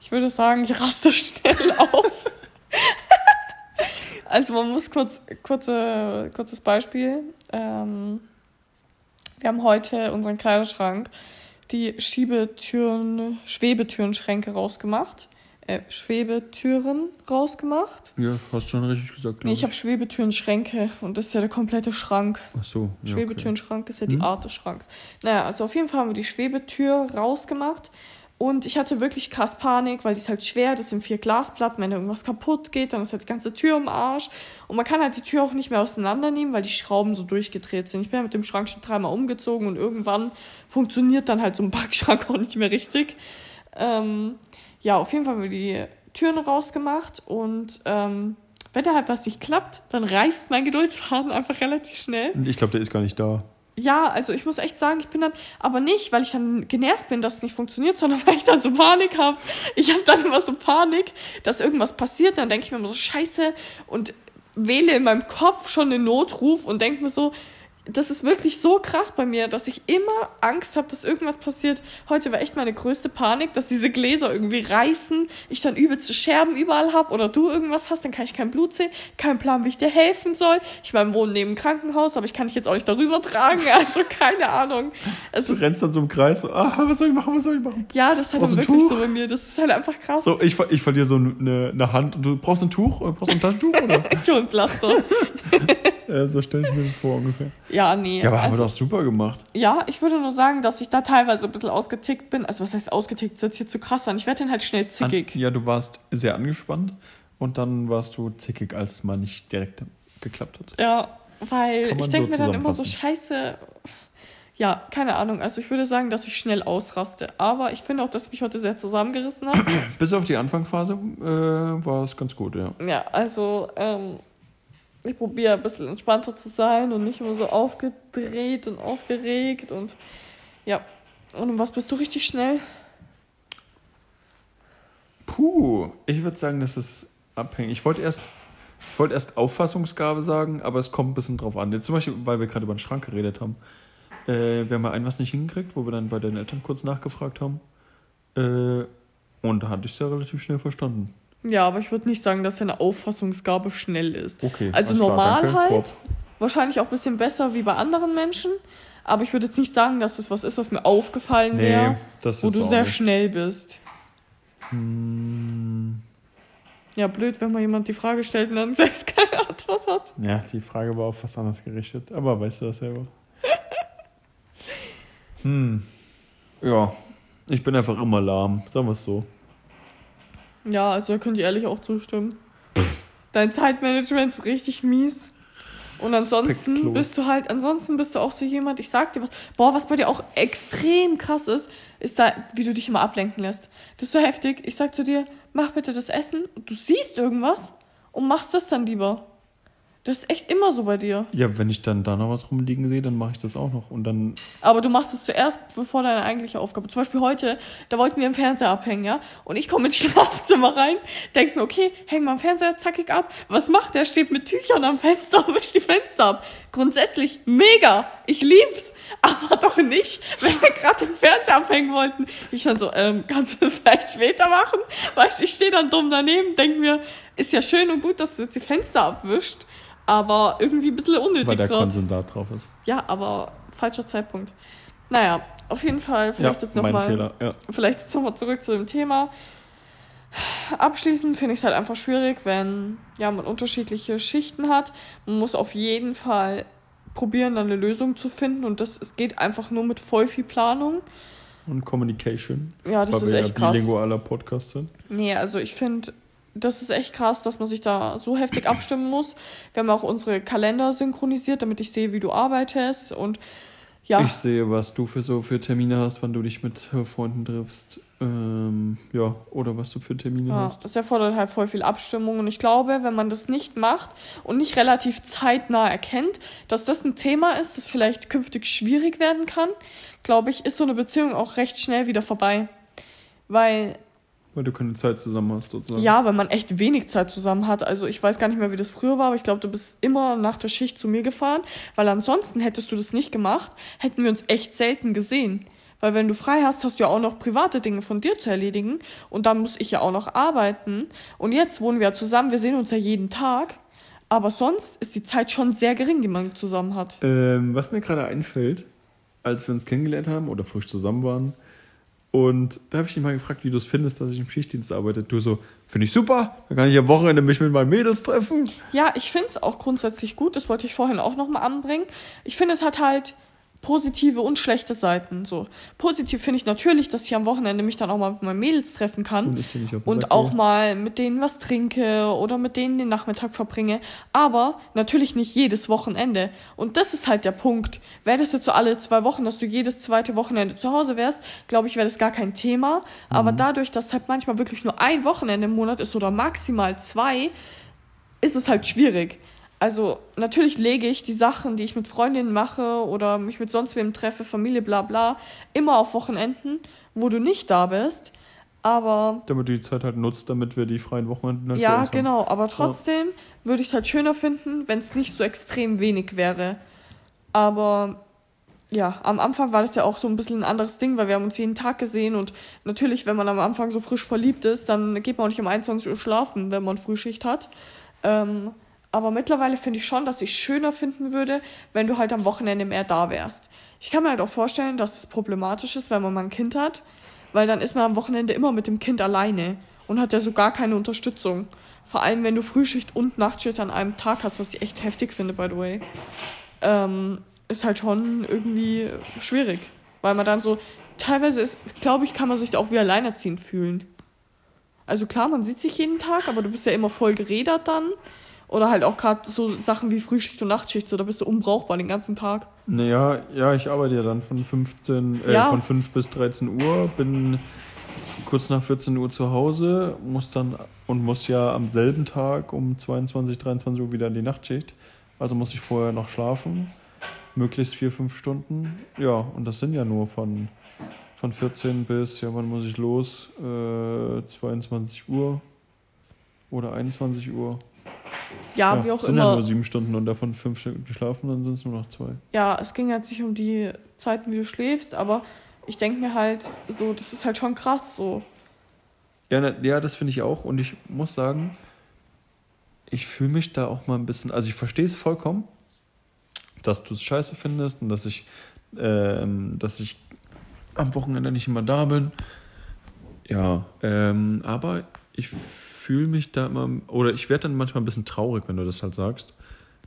Ich würde sagen, ich raste schnell aus. also man muss kurz, kurze, kurzes Beispiel. Ähm, wir haben heute unseren Kleiderschrank die Schiebetüren, Schwebetürenschränke rausgemacht äh, Schwebetüren rausgemacht. Ja, hast du schon richtig gesagt. Nee, ich, habe Schwebetüren-Schränke und das ist ja der komplette Schrank. Ach so. Ja, Schwebetüren-Schrank ist ja die hm? Art des Schranks. Naja, also auf jeden Fall haben wir die Schwebetür rausgemacht und ich hatte wirklich krass Panik, weil die ist halt schwer, das sind vier Glasplatten, wenn irgendwas kaputt geht, dann ist halt die ganze Tür im Arsch und man kann halt die Tür auch nicht mehr auseinandernehmen, weil die Schrauben so durchgedreht sind. Ich bin ja mit dem Schrank schon dreimal umgezogen und irgendwann funktioniert dann halt so ein Backschrank auch nicht mehr richtig. Ähm, ja, auf jeden Fall haben wir die Türen rausgemacht und ähm, wenn da halt was nicht klappt, dann reißt mein Geduldsfaden einfach relativ schnell. Ich glaube, der ist gar nicht da. Ja, also ich muss echt sagen, ich bin dann, aber nicht, weil ich dann genervt bin, dass es nicht funktioniert, sondern weil ich dann so Panik habe. Ich habe dann immer so Panik, dass irgendwas passiert, dann denke ich mir immer so Scheiße und wähle in meinem Kopf schon den Notruf und denke mir so, das ist wirklich so krass bei mir, dass ich immer Angst habe, dass irgendwas passiert. Heute war echt meine größte Panik, dass diese Gläser irgendwie reißen, ich dann übelste Scherben überall habe oder du irgendwas hast, dann kann ich kein Blut sehen, kein Plan, wie ich dir helfen soll. Ich meine, wohne neben einem Krankenhaus, aber ich kann dich jetzt auch nicht darüber tragen, also keine Ahnung. Es du rennst dann so im Kreis, so, ah, was soll ich machen, was soll ich machen? Ja, das ist halt wirklich Tuch? so bei mir, das ist halt einfach krass. So, ich, ich verliere so eine, eine Hand und du brauchst ein Tuch, brauchst du ein Taschentuch, oder? ich hol ein Pflaster. Ja, so stelle ich mir das vor ungefähr. Ja, nee. Ja, aber also, haben wir also doch super gemacht. Ja, ich würde nur sagen, dass ich da teilweise ein bisschen ausgetickt bin. Also, was heißt ausgetickt? Das hört sich zu krass an. Ich werde dann halt schnell zickig. An, ja, du warst sehr angespannt und dann warst du zickig, als es mal nicht direkt geklappt hat. Ja, weil ich denke so mir dann immer so, scheiße. Ja, keine Ahnung. Also ich würde sagen, dass ich schnell ausraste. Aber ich finde auch, dass ich mich heute sehr zusammengerissen habe. Bis auf die Anfangsphase äh, war es ganz gut, ja. Ja, also ähm, ich probiere ein bisschen entspannter zu sein und nicht immer so aufgedreht und aufgeregt und ja. Und um was bist du richtig schnell? Puh, ich würde sagen, das ist abhängig. Ich wollte erst, ich erst Auffassungsgabe sagen, aber es kommt ein bisschen drauf an. Jetzt zum Beispiel, weil wir gerade über den Schrank geredet haben. Äh, wir haben mal ein was nicht hingekriegt, wo wir dann bei deinen Eltern kurz nachgefragt haben. Äh, und da hatte ich es ja relativ schnell verstanden. Ja, aber ich würde nicht sagen, dass seine Auffassungsgabe schnell ist. Okay. Also normal klar, halt. Wahrscheinlich auch ein bisschen besser wie bei anderen Menschen. Aber ich würde jetzt nicht sagen, dass das was ist, was mir aufgefallen wäre, nee, wo du sehr nicht. schnell bist. Hm. Ja, blöd, wenn mal jemand die Frage stellt und dann selbst keine Antwort hat. Ja, die Frage war auf was anderes gerichtet. Aber weißt du das selber? hm. Ja, ich bin einfach immer lahm, sagen wir es so. Ja, also da könnt ihr ehrlich auch zustimmen. Dein Zeitmanagement ist richtig mies. Und ansonsten bist du halt, ansonsten bist du auch so jemand, ich sag dir was, boah, was bei dir auch extrem krass ist, ist da, wie du dich immer ablenken lässt. Das ist so heftig. Ich sag zu dir, mach bitte das Essen und du siehst irgendwas und machst das dann lieber. Das ist echt immer so bei dir. Ja, wenn ich dann da noch was rumliegen sehe, dann mache ich das auch noch. Und dann. Aber du machst es zuerst, bevor deine eigentliche Aufgabe. Zum Beispiel heute, da wollten wir im Fernseher abhängen, ja? Und ich komme ins Schlafzimmer rein, denke mir, okay, hängen wir am Fernseher zackig ab. Was macht der? Steht mit Tüchern am Fenster und wischt die Fenster ab. Grundsätzlich mega. Ich lieb's. Aber doch nicht, wenn wir gerade den Fernseher abhängen wollten. Ich dann so, ähm, kannst du das vielleicht später machen? Weißt du, ich stehe dann dumm daneben, denke mir, ist ja schön und gut, dass du jetzt die Fenster abwischt aber irgendwie ein bisschen unnötig. Weil der grad. Konsensat drauf ist. Ja, aber falscher Zeitpunkt. Naja, auf jeden Fall, vielleicht ja, jetzt nochmal. Ja. Vielleicht jetzt nochmal zurück zu dem Thema. Abschließend finde ich es halt einfach schwierig, wenn ja, man unterschiedliche Schichten hat. Man muss auf jeden Fall probieren, dann eine Lösung zu finden. Und das es geht einfach nur mit voll viel Planung. Und Communication. Ja, das ist echt ja krass. bilingualer Podcast sind. Nee, also ich finde, das ist echt krass, dass man sich da so heftig abstimmen muss. Wir haben auch unsere Kalender synchronisiert, damit ich sehe, wie du arbeitest und ja. Ich sehe, was du für so für Termine hast, wann du dich mit Freunden triffst. Ähm, ja, oder was du für Termine ja, hast. Das erfordert halt voll viel Abstimmung. Und ich glaube, wenn man das nicht macht und nicht relativ zeitnah erkennt, dass das ein Thema ist, das vielleicht künftig schwierig werden kann, glaube ich, ist so eine Beziehung auch recht schnell wieder vorbei. Weil weil du keine Zeit zusammen hast, sozusagen. Ja, weil man echt wenig Zeit zusammen hat. Also ich weiß gar nicht mehr, wie das früher war, aber ich glaube, du bist immer nach der Schicht zu mir gefahren, weil ansonsten hättest du das nicht gemacht, hätten wir uns echt selten gesehen. Weil wenn du frei hast, hast du ja auch noch private Dinge von dir zu erledigen und dann muss ich ja auch noch arbeiten. Und jetzt wohnen wir ja zusammen, wir sehen uns ja jeden Tag. Aber sonst ist die Zeit schon sehr gering, die man zusammen hat. Ähm, was mir gerade einfällt, als wir uns kennengelernt haben oder frisch zusammen waren, und da habe ich dich mal gefragt, wie du es findest, dass ich im Schichtdienst arbeite. Du so, finde ich super, da kann ich am Wochenende mich mit meinen Mädels treffen. Ja, ich finde es auch grundsätzlich gut, das wollte ich vorhin auch nochmal anbringen. Ich finde, es hat halt positive und schlechte Seiten. So positiv finde ich natürlich, dass ich am Wochenende mich dann auch mal mit meinen Mädels treffen kann und, und auch mal mit denen was trinke oder mit denen den Nachmittag verbringe. Aber natürlich nicht jedes Wochenende. Und das ist halt der Punkt. Wäre das jetzt so alle zwei Wochen, dass du jedes zweite Wochenende zu Hause wärst, glaube ich, wäre das gar kein Thema. Mhm. Aber dadurch, dass halt manchmal wirklich nur ein Wochenende im Monat ist oder maximal zwei, ist es halt schwierig. Also natürlich lege ich die Sachen, die ich mit Freundinnen mache oder mich mit sonst wem treffe, Familie, bla bla, immer auf Wochenenden, wo du nicht da bist. Aber Damit du die Zeit halt nutzt, damit wir die freien Wochenenden halt ja, genau. Aber trotzdem würde ich es halt schöner finden, wenn es nicht so extrem wenig wäre. Aber ja, am Anfang war das ja auch so ein bisschen ein anderes Ding, weil wir haben uns jeden Tag gesehen und natürlich, wenn man am Anfang so frisch verliebt ist, dann geht man auch nicht um 21 Uhr schlafen, wenn man Frühschicht hat. Ähm, aber mittlerweile finde ich schon, dass ich schöner finden würde, wenn du halt am Wochenende mehr da wärst. Ich kann mir halt auch vorstellen, dass es problematisch ist, wenn man mal ein Kind hat, weil dann ist man am Wochenende immer mit dem Kind alleine und hat ja so gar keine Unterstützung. Vor allem, wenn du Frühschicht und Nachtschicht an einem Tag hast, was ich echt heftig finde, by the way. Ähm, ist halt schon irgendwie schwierig. Weil man dann so, teilweise ist, glaube ich, kann man sich da auch wie alleinerziehend fühlen. Also klar, man sieht sich jeden Tag, aber du bist ja immer voll geredert dann. Oder halt auch gerade so Sachen wie Frühschicht und Nachtschicht, so da bist du unbrauchbar den ganzen Tag. Naja, ja, ich arbeite ja dann von 15, äh, Ja. von 5 bis 13 Uhr, bin kurz nach 14 Uhr zu Hause, muss dann und muss ja am selben Tag um 22, 23 Uhr wieder in die Nachtschicht. Also muss ich vorher noch schlafen, möglichst vier, fünf Stunden. Ja, und das sind ja nur von, von 14 bis, ja, wann muss ich los? Äh, 22 Uhr oder 21 Uhr. Ja, wie auch sind ja immer. nur sieben Stunden und davon fünf Stunden schlafen, dann sind es nur noch zwei. Ja, es ging jetzt nicht um die Zeiten, wie du schläfst, aber ich denke mir halt so, das ist halt schon krass so. Ja, na, ja das finde ich auch. Und ich muss sagen, ich fühle mich da auch mal ein bisschen. Also, ich verstehe es vollkommen, dass du es scheiße findest und dass ich, ähm, dass ich am Wochenende nicht immer da bin. Ja, ähm, aber ich fühle mich da immer. Oder ich werde dann manchmal ein bisschen traurig, wenn du das halt sagst.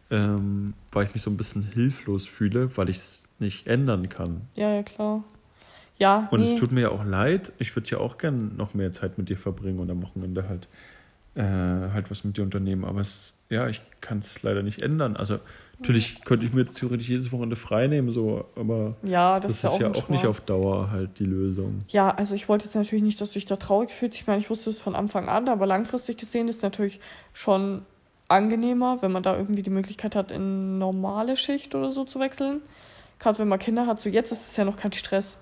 Ähm, weil ich mich so ein bisschen hilflos fühle, weil ich es nicht ändern kann. Ja, ja, klar. Ja, Und nee. es tut mir ja auch leid. Ich würde ja auch gern noch mehr Zeit mit dir verbringen und am Wochenende halt, äh, halt was mit dir unternehmen. Aber es, ja, ich kann es leider nicht ändern. Also natürlich könnte ich mir jetzt theoretisch jedes Wochenende frei nehmen, so, aber ja, das, das, ist ja ein auch nicht auf Dauer halt die Lösung. Ja, also ich wollte jetzt natürlich nicht, dass du dich da traurig fühlst. Ich meine, ich wusste es von Anfang an, aber langfristig gesehen ist es natürlich schon angenehmer, wenn man da irgendwie die Möglichkeit hat, in normale Schicht oder so zu wechseln. Gerade wenn man Kinder hat, so jetzt ist es ja noch kein Stress.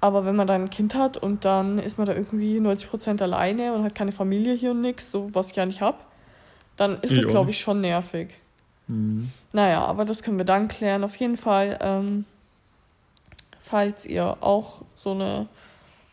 Aber wenn man dann ein Kind hat und dann ist man da irgendwie 90% alleine und hat keine Familie hier und nix, so was ich ja nicht hab, dann ist es, auch glaube ich, schon nervig. Hm. Naja, aber das können wir dann klären. Auf jeden Fall, ähm, falls ihr auch so eine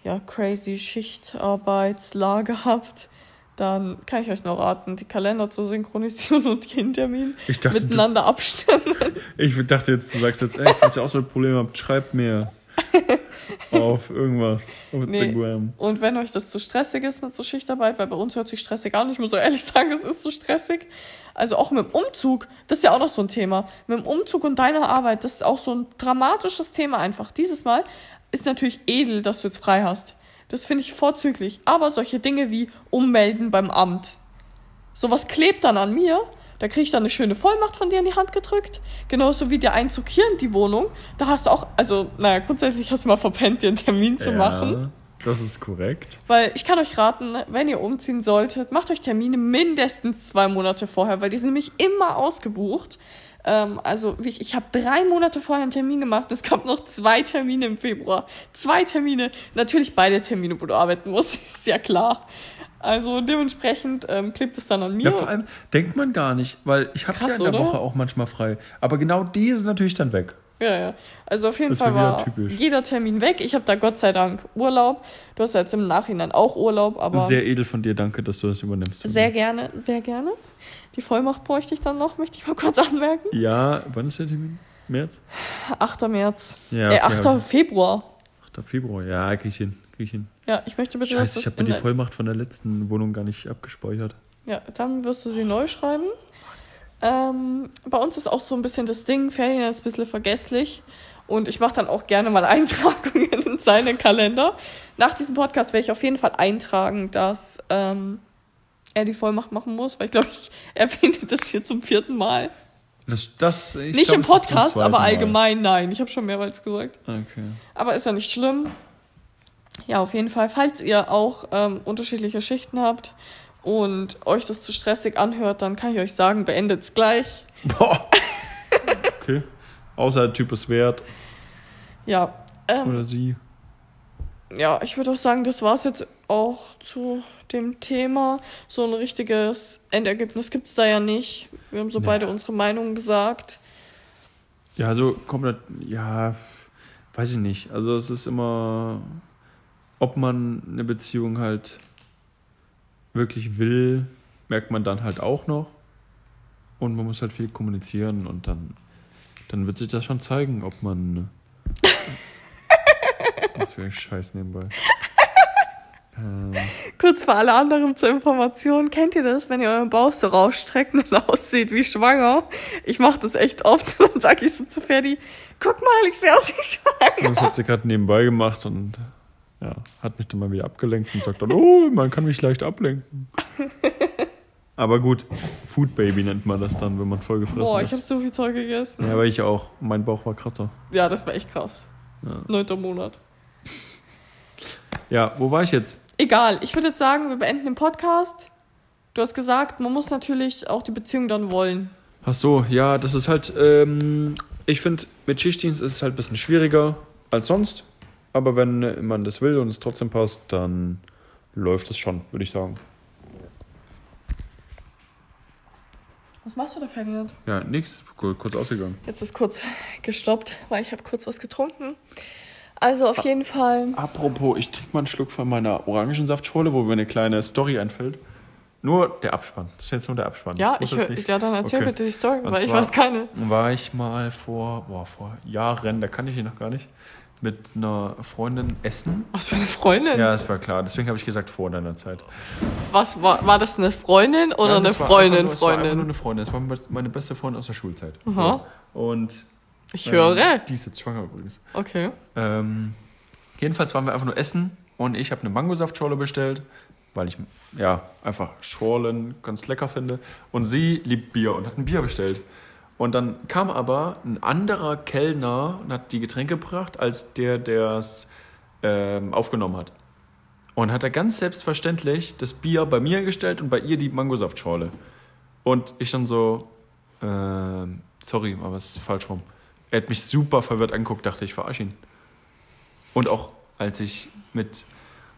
ja, crazy Schichtarbeitslage habt, dann kann ich euch noch raten, die Kalender zu synchronisieren und jeden Termin dachte, du, miteinander abstimmen. ich dachte jetzt, du sagst jetzt, ey, falls ihr auch so ein Problem habt, schreibt mir auf irgendwas, auf Nee. Instagram. Und wenn euch das zu stressig ist mit so Schichtarbeit, weil bei uns hört sich stressig an, ich muss auch ehrlich sagen, es ist so stressig. Also auch mit dem Umzug, das ist ja auch noch so ein Thema. Mit dem Umzug und deiner Arbeit, das ist auch so ein dramatisches Thema einfach. Dieses Mal ist natürlich edel, dass du jetzt frei hast. Das finde ich vorzüglich. Aber solche Dinge wie ummelden beim Amt, sowas klebt dann an mir. Da kriege ich dann eine schöne Vollmacht von dir in die Hand gedrückt. Genauso wie der Einzug hier in die Wohnung. Da hast du auch, also, naja, grundsätzlich hast du mal verpennt, dir einen Termin zu machen. Das ist korrekt. Weil ich kann euch raten, wenn ihr umziehen solltet, macht euch Termine mindestens zwei Monate vorher, weil die sind nämlich immer ausgebucht. Ähm, also ich, ich habe drei Monate vorher einen Termin gemacht. Es gab noch zwei Termine im Februar. Zwei Termine. Natürlich beide Termine, wo du arbeiten musst, ist ja klar. Also dementsprechend ähm, klebt es dann an mir. Ja, vor allem denkt man gar nicht, weil ich habe ja in der oder? Woche auch manchmal frei. Aber genau die sind natürlich dann weg. Ja, ja. Also auf jeden Das Fall war typisch. jeder Termin weg. Ich habe da Gott sei Dank Urlaub. Du hast ja jetzt im Nachhinein auch Urlaub, aber Sehr edel von dir, danke, dass du das übernimmst. sehr gerne, sehr gerne. Die Vollmacht bräuchte ich dann noch, möchte ich mal kurz anmerken. Ja, wann ist der Termin? März? 8. März. Ja, äh, okay, 8. aber- Februar. 8. Februar. Ja, krieg ich hin. Ich hin. Ja, ich möchte bitte, Scheiße, ich dass habe mir das die Vollmacht von der letzten Wohnung gar nicht abgespeichert. Ja, dann wirst du sie neu schreiben. Ähm, bei uns ist auch so ein bisschen das Ding, Ferdinand ist ein bisschen vergesslich. Und ich mache dann auch gerne mal Eintragungen in seinen Kalender. Nach diesem Podcast werde ich auf jeden Fall eintragen, dass ähm, er die Vollmacht machen muss, weil ich glaube, ich erwähne das hier zum vierten Mal. Das, das, ich nicht glaub, im Podcast, aber Mal. allgemein nein. Ich habe schon mehrmals gesagt. Okay. Aber ist ja nicht schlimm. Ja, auf jeden Fall, falls ihr auch ähm, unterschiedliche Schichten habt und euch das zu stressig anhört, dann kann ich euch sagen, beendet's gleich. Boah. Okay. Außer der Typ ist wert Ja, ähm, oder sie. ja, ich würde auch sagen, das war es jetzt auch zu dem Thema. So ein richtiges Endergebnis gibt es da ja nicht. Wir haben so Nee. beide unsere Meinung gesagt. Ja, also komplett, ja, weiß ich nicht. Also es ist immer, ob man eine Beziehung halt wirklich will, merkt man dann halt auch noch. Und man muss halt viel kommunizieren und dann, dann wird sich das schon zeigen, ob man. Was für ein Scheiß nebenbei. Ähm, Kurz für alle anderen zur Information. Kennt ihr das, wenn ihr euren Bauch so rausstreckt und aussieht wie schwanger? Ich mache das echt oft. Dann sage ich so zu Ferdi, guck mal, ich sehe aus wie schwanger. das hat sie gerade nebenbei gemacht und ja, hat mich dann mal wieder abgelenkt und sagt dann, oh, man kann mich leicht ablenken. Aber gut, Food Baby nennt man das dann, wenn man voll gefressen Boah, ist. ich habe so viel Zeug gegessen. Ja, aber ich auch. Mein Bauch war krasser. Ja, das war echt krass. Ja. Neunter Monat. Ja, wo war ich jetzt? Egal, ich würde jetzt sagen, wir beenden den Podcast. Du hast gesagt, man muss natürlich auch die Beziehung dann wollen. Ach so, ja, das ist halt, ähm, ich finde, mit Schichtdienst ist es halt ein bisschen schwieriger als sonst. Aber wenn man das will und es trotzdem passt, dann läuft es schon, würde ich sagen. Was machst du da, Ferdinand? Ja, nix, Kur- kurz ausgegangen. Jetzt ist kurz gestoppt, weil ich habe kurz was getrunken. Also auf jeden Fall. Apropos, ich trinke mal einen Schluck von meiner Orangensaftschorle, wo mir eine kleine Story einfällt. Nur der Abspann. Das ist jetzt nur der Abspann. Ja, ich nicht? ja, dann erzähl Okay. bitte die Story, weil ich weiß keine. war ich mal vor, boah, vor Jahren, da kann ich ihn noch gar nicht, mit einer Freundin essen. Was für eine Freundin? Ja, das war klar. Deswegen habe ich gesagt, vor deiner Zeit. Was war, war das eine Freundin oder Nein, eine Freundin, nur, es war nur Freundin? eine Freundin. Das war meine beste Freundin aus der Schulzeit. Aha. So. Und Ich höre. Ähm, die ist jetzt schwanger übrigens. Okay. Ähm, jedenfalls waren wir einfach nur essen und ich habe eine Mangosaftschorle bestellt, weil ich ja einfach Schorlen ganz lecker finde. Und sie liebt Bier und hat ein Bier bestellt. Und dann kam aber ein anderer Kellner und hat die Getränke gebracht, als der, der es ähm, aufgenommen hat. Und hat er ganz selbstverständlich das Bier bei mir gestellt und bei ihr die Mangosaftschorle. Und ich dann so, ähm, sorry, aber es ist falsch rum. Er hat mich super verwirrt angeguckt, dachte ich, verarsche ihn. Und auch als ich mit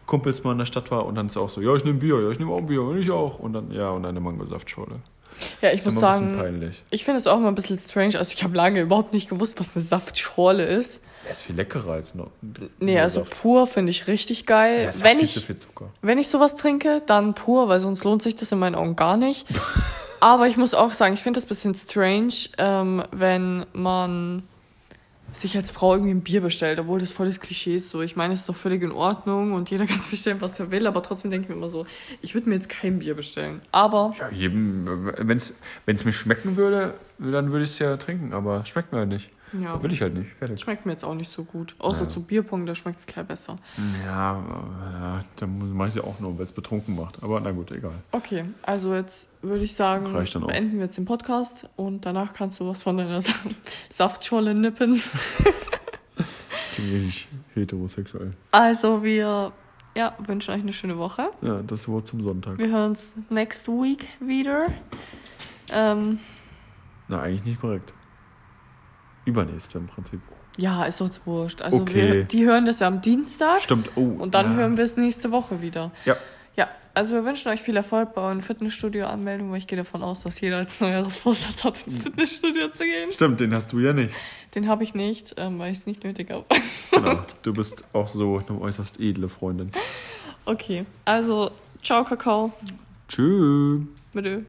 Kumpels mal in der Stadt war und dann ist auch so, ja, ich nehme Bier, ja, ich nehme auch Bier, und ich auch. Und dann, ja, und eine Mangosaftschorle. Ja, ich ist muss sagen, ich finde es auch mal ein bisschen strange. Also ich habe lange überhaupt nicht gewusst, was eine Saftschorle ist. Er ist viel leckerer als noch. Nee, also Saft. pur finde ich richtig geil. Ja, ist wenn, viel ich, zu viel Zucker. wenn ich sowas trinke, dann pur, weil sonst lohnt sich das in meinen Augen gar nicht. Aber ich muss auch sagen, ich finde das ein bisschen strange, ähm, wenn man sich als Frau irgendwie ein Bier bestellt, obwohl das voll das Klischee ist. So, ich meine, es ist doch völlig in Ordnung und jeder kann sich bestellen, was er will, aber trotzdem denke ich mir immer so, ich würde mir jetzt kein Bier bestellen. Aber Ja, jedem, wenn es mir schmecken würde, dann würde ich es ja trinken, aber es schmeckt mir halt nicht. Ja, Will ich halt nicht. Fertig. schmeckt mir jetzt auch nicht so gut. Außer Ja. zu Bierpong, da schmeckt es gleich besser. Ja, dann mache ich es ja auch nur, weil es betrunken macht. Aber na gut, egal. Okay, also jetzt würde ich sagen, beenden wir jetzt den Podcast und danach kannst du was von deiner Sa Saftscholle nippen. Klingt richtig heterosexuell. Also wir ja, wünschen euch eine schöne Woche. Ja, das Wort zum Sonntag. Wir hören uns next week wieder. Ähm, Na, eigentlich nicht korrekt. Übernächste im Prinzip. ja, ist uns wurscht. Also Okay. wir, die hören das ja am Dienstag Stimmt. Oh. und dann ja. hören wir es nächste Woche wieder. Ja. Ja, also wir wünschen euch viel Erfolg bei euren Fitnessstudio-Anmeldungen, weil ich gehe davon aus, dass jeder als Neujahrsvorsatz hat, ins Fitnessstudio zu gehen. Stimmt, den hast du ja nicht. Den habe ich nicht, ähm, weil ich es nicht nötig habe. Genau. Du bist auch so eine äußerst edle Freundin. Okay, also ciao Kakao. Tschüss. Mit Ö.